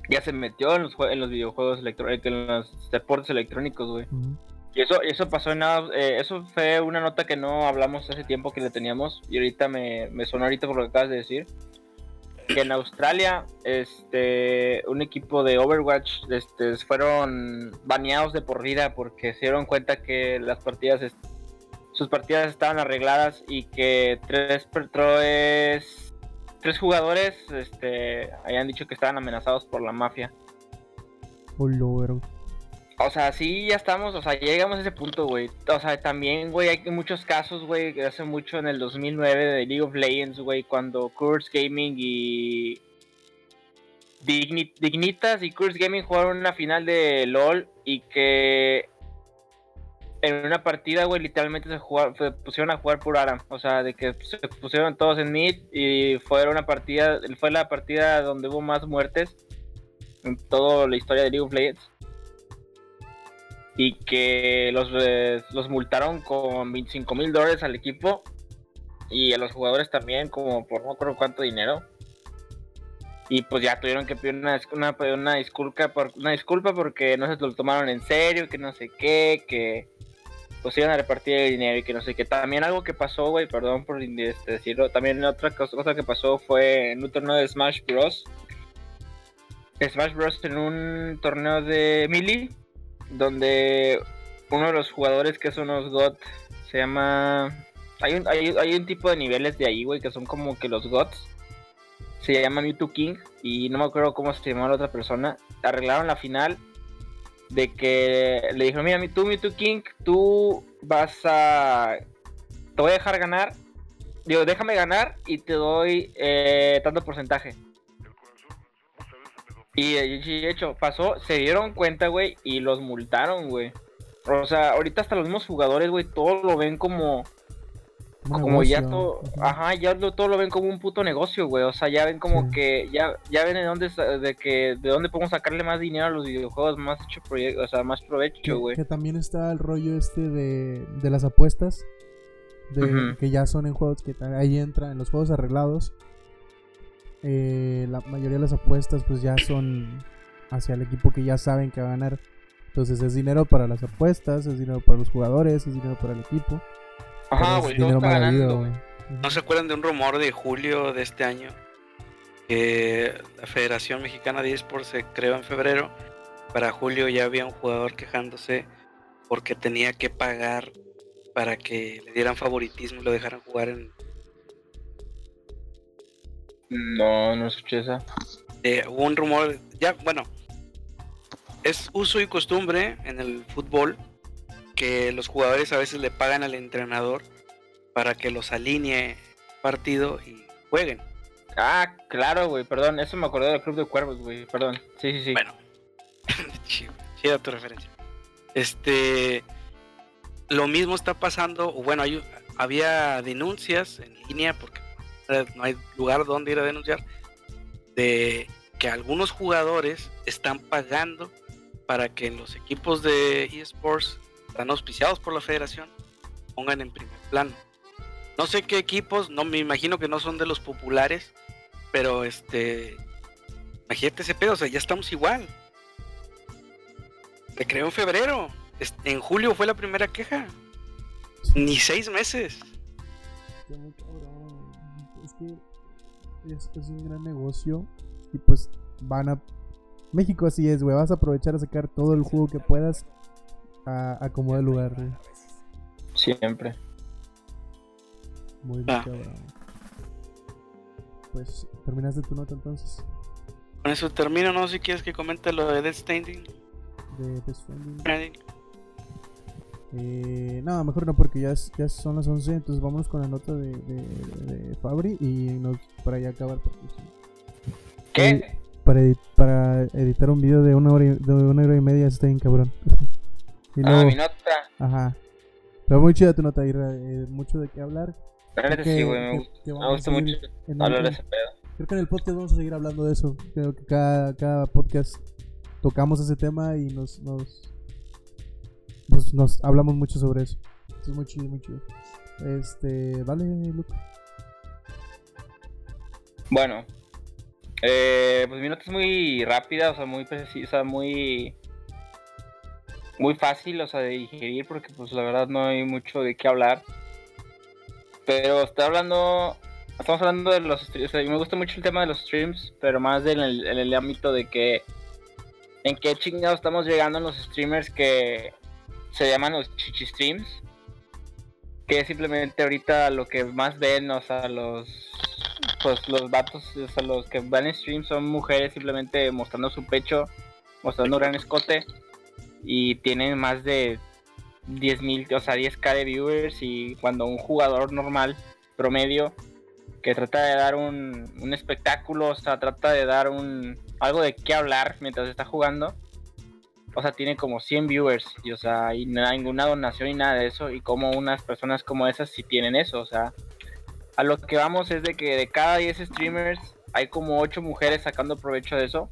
ya se metió en los, en los videojuegos electrónicos, en los deportes electrónicos, güey. Ujú. Y eso, eso pasó en nada, eh, eso fue una nota que no hablamos hace tiempo que le teníamos y ahorita me, me sonó ahorita por lo que acabas de decir. Que en Australia, este, un equipo de Overwatch, este, fueron baneados de por vida porque se dieron cuenta que las partidas, sus partidas estaban arregladas y que tres, per- tres, tres jugadores, este, habían dicho que estaban amenazados por la mafia. Hola, verga. O sea, sí, ya estamos, o sea, ya llegamos a ese punto, güey. O sea, también, güey, hay muchos casos, güey, que hace mucho en el 2009 de League of Legends, güey, cuando Curse Gaming y Digni- Dignitas y Curse Gaming jugaron una final de LOL y que en una partida, güey, literalmente se jugaron, se pusieron a jugar por ARAM. O sea, de que se pusieron todos en mid y fue una partida, fue la partida donde hubo más muertes en toda la historia de League of Legends y que los, eh, los multaron con 25 mil dólares al equipo y a los jugadores también como por no recuerdo cuánto dinero Y pues ya tuvieron que pedir una, una, una disculpa una disculpa porque no se lo tomaron en serio, que no sé qué, que pues iban a repartir el dinero y que no sé qué. También algo que pasó, güey, perdón por este, decirlo, también otra cosa, que pasó fue en un torneo de Smash Bros. Smash Bros. en un torneo de Melee, donde uno de los jugadores que son los GOT se llama... Hay un, hay, hay un tipo de niveles de ahí, güey, que son como que los GOTs. Se llama Mewtwo King y no me acuerdo cómo se llamaba la otra persona. Arreglaron la final de que le dijeron, mira, tú Mewtwo King, tú vas a... Te voy a dejar ganar. Digo, déjame ganar y te doy eh, tanto porcentaje. Y de hecho, pasó, se dieron cuenta, güey, y los multaron, güey. O sea, ahorita hasta los mismos jugadores, güey, todo lo ven como. Como ya todo. Ajá, ya lo, todo lo ven como un puto negocio, güey. O sea, ya ven como que. Ya, ya ven de dónde, de que, de dónde podemos sacarle más dinero a los videojuegos, más hecho proyecto, o sea, más provecho, güey. Que, también está el rollo este de, de las apuestas. De, Que ya son en juegos que ahí entran, en los juegos arreglados. Eh, la mayoría de las apuestas, pues ya son hacia el equipo que ya saben que va a ganar. Entonces es dinero para las apuestas, es dinero para los jugadores, es dinero para el equipo. Ajá, güey, ¿No se acuerdan de un rumor de julio de este año? Que la Federación Mexicana de Esports se creó en febrero. Para julio ya había un jugador quejándose porque tenía que pagar para que le dieran favoritismo y lo dejaran jugar en. No, no escuché esa. Eh, hubo un rumor, ya, bueno, es uso y costumbre en el fútbol que los jugadores a veces le pagan al entrenador para que los alinee partido y jueguen. Ah, claro, güey, perdón, eso me acordé del Club de Cuervos, güey, perdón. Sí, sí, sí. Bueno, chida tu referencia. Este, lo mismo está pasando, bueno, hay, había denuncias en línea, porque no hay lugar donde ir a denunciar, de que algunos jugadores están pagando para que los equipos de eSports están auspiciados por la federación pongan en primer plano. No sé qué equipos, no me imagino que no son de los populares, pero este imagínate ese pedo, o sea, ya estamos igual. Se creó en febrero, en julio fue la primera queja. Ni seis meses. Es que es un gran negocio y pues van a México así es, güey. Vas a aprovechar a sacar todo el juego que puedas a, como de lugar. Siempre. Muy bien, ah. Pues, ¿terminaste tu nota entonces? Con eso termino, no sé si quieres que comente lo de Death Standing. De Death Standing. Eh, no, mejor no, porque ya, ya son las 11, entonces vamos con la nota de, de, Fabri y nos para ya acabar. ¿Qué? Eh, para, para editar un video de una hora y, de una hora y media está bien cabrón. ah, mi nota. Ajá. Pero muy chida tu nota, Ira, eh, mucho de qué hablar. Creo sí, güey, me, gusta, mucho hablar de ese pedo. Creo que en el podcast vamos a seguir hablando de eso. Creo que cada, cada podcast tocamos ese tema y nos, nos, nos, nos hablamos mucho sobre eso. Es muy chido, muy chido. Este, dale, Luke. Bueno, eh, pues mi nota es muy rápida, o sea, muy precisa, muy muy fácil, o sea, de digerir, porque pues la verdad no hay mucho de qué hablar. Pero estoy hablando, estamos hablando de los streams, me gusta mucho el tema de los streams, pero más en el, en el ámbito de que en qué chingados estamos llegando en los streamers que se llaman los chichi streams, que simplemente ahorita lo que más ven, o sea, los pues los vatos, o sea, los que van en stream son mujeres simplemente mostrando su pecho, mostrando un gran escote y tienen más de 10.000, o sea, 10k de viewers y cuando un jugador normal, promedio, que trata de dar un, un espectáculo, o sea, trata de dar un algo de qué hablar mientras está jugando, o sea, tiene como 100 viewers y, o sea, y no hay ninguna donación y nada de eso y como unas personas como esas sí tienen eso, o sea, a lo que vamos es de que de cada 10 streamers hay como 8 mujeres sacando provecho de eso.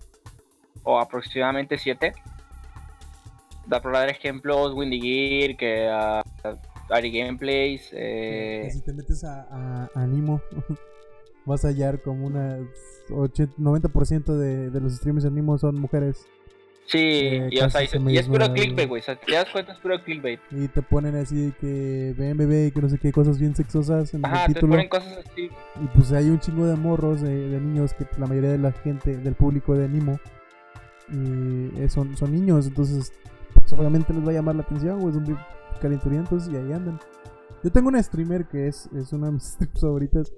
O aproximadamente 7. Da por dar ejemplos, Windy Gear, que uh, Ari Gameplays. Eh... si te metes a, Animo, vas a hallar como unas 80, 90% de, de los streamers en Nimo son mujeres. Sí, Eh, y, o sea, y, es puro clickbait, güey. O sea, te das cuenta, es puro clickbait. Y te ponen así de que bebé y que no sé qué cosas bien sexosas en Ajá, el te título. ponen cosas así. Y pues hay un chingo de morros, de, de niños, que la mayoría de la gente, del público de Nimo, y, eh, son, son niños, entonces pues, obviamente les va a llamar la atención, güey, son calenturientos y ahí andan. Yo tengo una streamer que es, es una de mis streams favoritas,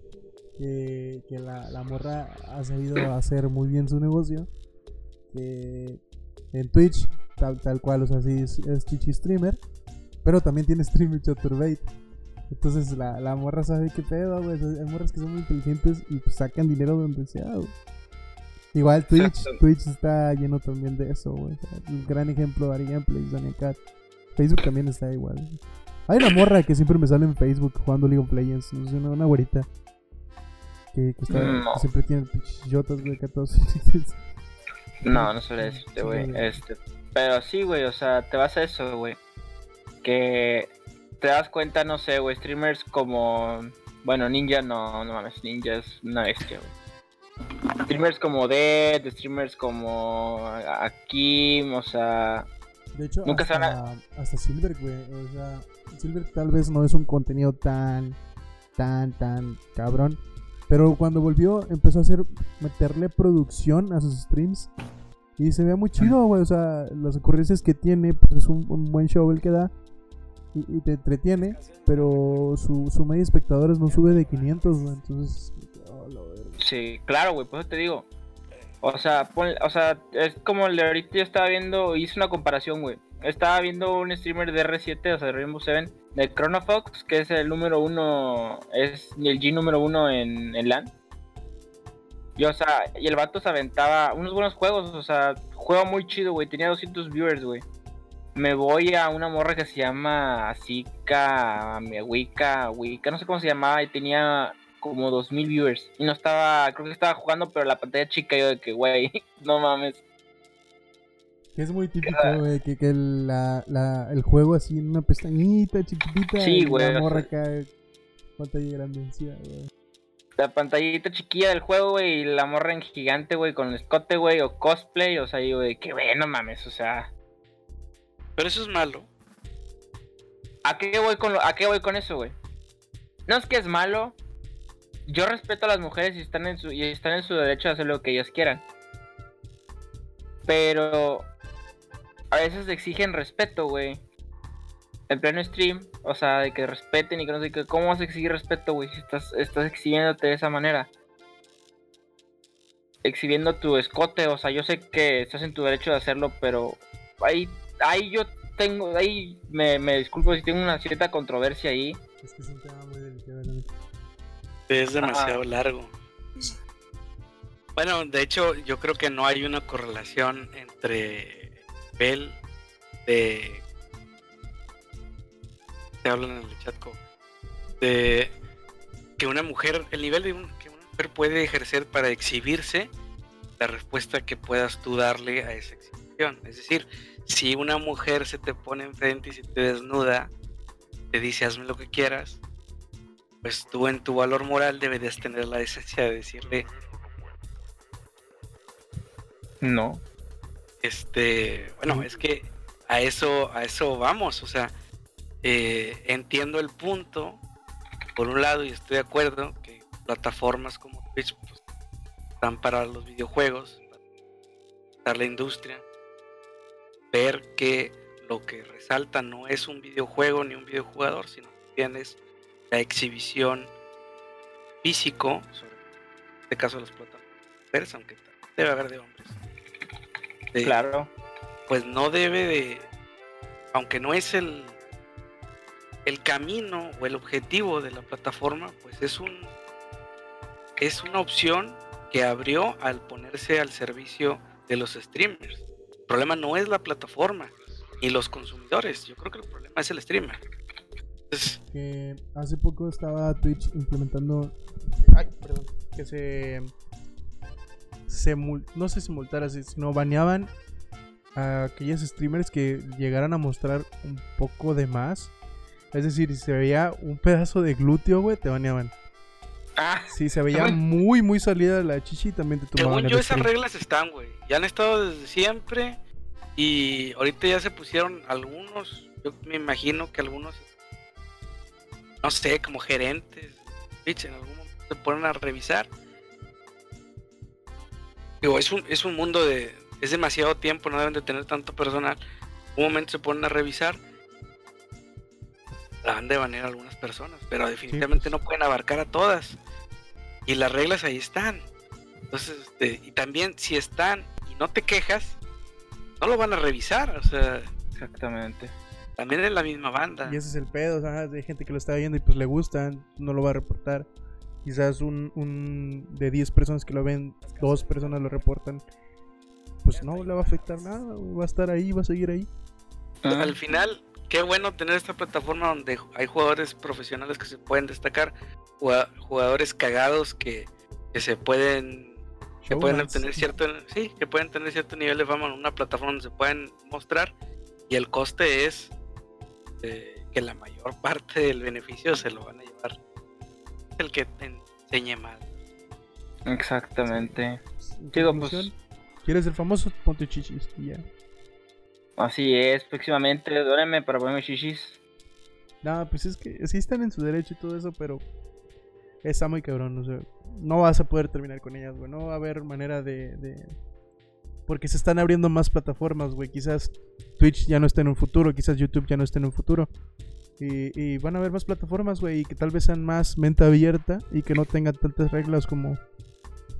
que, que la, la morra ha sabido hacer muy bien su negocio, que en Twitch, tal, tal cual, o sea, sí es, es chichi streamer, pero también tiene streamer Chaturbate. Entonces la, la morra sabe qué pedo, güey. Hay morras que son muy inteligentes y pues sacan dinero donde sea, güey. Igual Twitch. Twitch está lleno también de eso, güey. un gran ejemplo, Ari Gameplays, Daniel Cat. Facebook también está igual. Hay una morra que siempre me sale en Facebook jugando League of Legends. no sé, Una, una güerita. Que, que, está, No. que siempre tiene pichotas, güey, que todos. No, no suele decirte, güey. Este, pero sí, güey, o sea, te vas a eso, güey. Que te das cuenta, no sé, güey, streamers como. Bueno, Ninja no, no mames, Ninja es una bestia, güey. Streamers como Dead, streamers como Akim, o sea. De hecho, Nunca hasta, van hasta Silver, güey. O sea, Silver tal vez no es un contenido tan, tan, tan cabrón. Pero cuando volvió, empezó a hacer, meterle producción a sus streams. Y se ve muy chido, güey. O sea, las ocurrencias que tiene, pues es un, un buen show el que da. Y, y te entretiene. Pero su, su media de espectadores no sube de 500, güey. Entonces. Sí, claro, güey, por eso te digo. O sea, pon- o sea, es como el de ahorita yo estaba viendo, hice una comparación, güey. Estaba viendo un streamer de R7, o sea, de Rainbow Seven, de Chronofox, que es el número uno, es el G número uno en, en LAN. Y, o sea, y el vato se aventaba unos buenos juegos, o sea, juega muy chido, güey. Tenía 200 viewers, güey. Me voy a una morra que se llama Zika, Wika, Wika, no sé cómo se llamaba, y tenía como 2000 viewers. Y no estaba, creo que estaba jugando, pero la pantalla chica, yo de que, güey, no mames. Que es muy típico, güey, que, que la, la, el juego así en una pestañita chiquitita. Sí, güey, La morra acá, pantalla grande encima, güey. La pantallita chiquilla del juego, güey, y la morra en gigante, güey, con escote, güey, o cosplay, o sea, yo de que, güey, no mames, o sea. Pero eso es malo. ¿A qué voy con, lo- a qué voy con eso, güey? No es que es malo. Yo respeto a las mujeres y están en su, y están en su derecho de hacer lo que ellas quieran. Pero a veces exigen respeto, güey. En pleno stream, o sea, de que respeten y que no sé qué. ¿Cómo vas a exigir respeto, güey? Si estás, estás exhibiéndote de esa manera. Exhibiendo tu escote, o sea, yo sé que estás en tu derecho de hacerlo, pero ahí, ahí yo tengo, ahí me, me disculpo si tengo una cierta controversia ahí. Es que es un tema muy delicado, Es demasiado largo. Bueno, de hecho, yo creo que no hay una correlación entre Bell de. Te hablan en el chat, co- De que una mujer, el nivel de un- que una mujer puede ejercer para exhibirse, la respuesta que puedas tú darle a esa exhibición. Es decir, si una mujer se te pone enfrente y se te desnuda, te dice hazme lo que quieras, pues tú en tu valor moral deberías tener la decencia de decirle, No. este, bueno, es que a eso, a eso vamos, o sea, eh, entiendo el punto, por un lado, y estoy de acuerdo que plataformas como Twitch pues, están para los videojuegos, para la industria, ver que lo que resalta no es un videojuego ni un videojugador, sino también es la exhibición físico, sobre en este caso las plataformas aunque debe haber de hombres. de- Claro. pues no debe de, aunque no es el el camino o el objetivo de la plataforma, pues es un es una opción que abrió al ponerse al servicio de los streamers. El problema no es la plataforma ni los consumidores, yo creo que el problema es el streamer. Que hace poco estaba Twitch implementando. Ay, perdón. Que se. se mul- no sé si multara, sino baneaban a aquellos streamers que llegaran a mostrar un poco de más. Es decir, si se veía un pedazo de glúteo, güey, te baneaban. Ah, Sí, se veía muy, muy salida la chichi y también te tumbaban Según yo, esas stream. reglas están, güey. Ya han estado desde siempre. Y ahorita ya se pusieron algunos. Yo me imagino que algunos. No sé, como gerentes. Twitch, en algún momento se ponen a revisar. Digo, es un, es un mundo de. Es demasiado tiempo, no deben de tener tanto personal. Un momento se ponen a revisar. La van de banear algunas personas. Pero definitivamente pues. no pueden abarcar a todas. Y las reglas ahí están. Entonces, este, y también si están y no te quejas, no lo van a revisar. O sea, exactamente. También es la misma banda. Y ese es el pedo, o sea, hay gente que lo está viendo y pues le gustan, no lo va a reportar. Quizás un, un de 10 personas que lo ven, dos personas lo reportan. Pues no le va a afectar nada, va a estar ahí, va a seguir ahí. Ah, Al final, qué bueno tener esta plataforma donde hay jugadores profesionales que se pueden destacar, jugadores cagados que, que se pueden que pueden obtener cierto sí que pueden tener cierto nivel de fama en una plataforma donde se pueden mostrar y el coste es que la mayor parte del beneficio se lo van a llevar el que te enseñe más Exactamente. En Digo, pues, ¿Quieres ser famoso? Ponte chichis y ya. así es. Próximamente, dóneme para ponerme chichis. No, pues es que sí están en su derecho y todo eso, pero está muy cabrón, o sea, no vas a poder terminar con ellas, güey, no va a haber manera de, de- Porque se están abriendo más plataformas, güey, quizás Twitch ya no está en un futuro, quizás YouTube ya no está en un futuro. Y, y van a haber más plataformas, güey, y que tal vez sean más mente abierta y que no tengan tantas reglas como...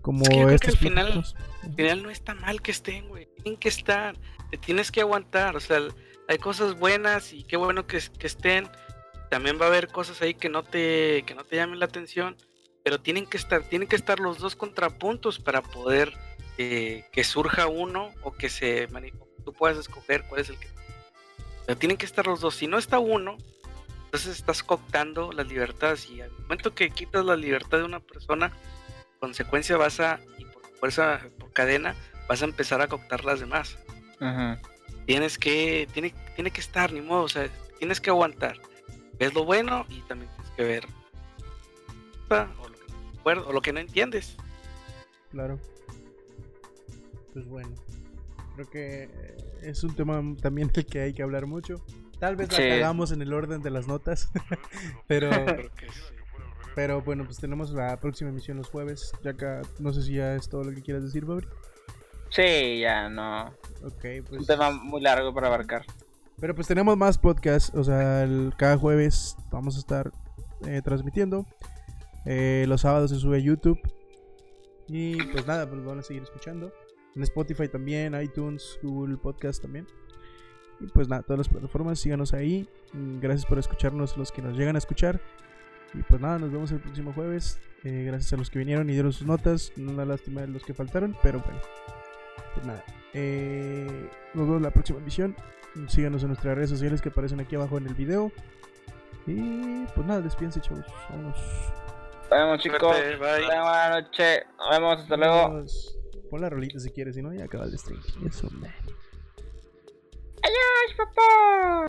Como Es que yo creo que al final- al final no está mal que estén güey. Tienen que estar te tienes que aguantar. O sea hay cosas buenas y qué bueno que, que estén. También va a haber cosas ahí que no te que no te llamen la atención pero tienen que estar tienen que estar los dos contrapuntos para poder eh, que surja uno o que se tú puedas escoger cuál es el que pero tienen que estar los dos. Si no está uno entonces estás cooptando las libertades y al momento que quitas la libertad de una persona consecuencia vas a y por fuerza por cadena vas a empezar a cooptar las demás. Tienes que tiene tiene que estar ni modo o sea tienes que aguantar. Ves lo bueno y también tienes que ver o lo que no, te acuerdas, o lo que no entiendes. Claro. Pues bueno. Creo que eh, es un tema también del que hay que hablar mucho. Tal vez la Sí. cagamos en el orden de las notas. pero, pero bueno, pues tenemos la próxima emisión los jueves. Ya acá, no sé si ya es todo lo que quieras decir, Fabri. Sí, ya no. Ok, Un pues. tema muy largo para abarcar. Pero pues tenemos más podcasts. O sea, el- cada jueves vamos a estar eh, transmitiendo. Eh, los sábados se sube a YouTube. Y pues nada, pues van a seguir escuchando. En Spotify también, iTunes, Google Podcast también. Y pues nada, todas las plataformas, síganos ahí. Mm, Gracias por escucharnos, los que nos llegan a escuchar. Y pues nada, nos vemos el próximo jueves. Eh, gracias a los que vinieron y dieron sus notas. Una lástima de los que faltaron, pero bueno. Pues nada. Eh, nos vemos la próxima emisión. Síganos en nuestras redes sociales que aparecen aquí abajo en el video. Y pues nada, despídense, chavos. Vámonos. Nos vemos, chicos. Buenas noches. Nos vemos. Hasta luego. Pon la rolita si quieres, si no, ya acaba el stream. Eso, man. Adiós, papá.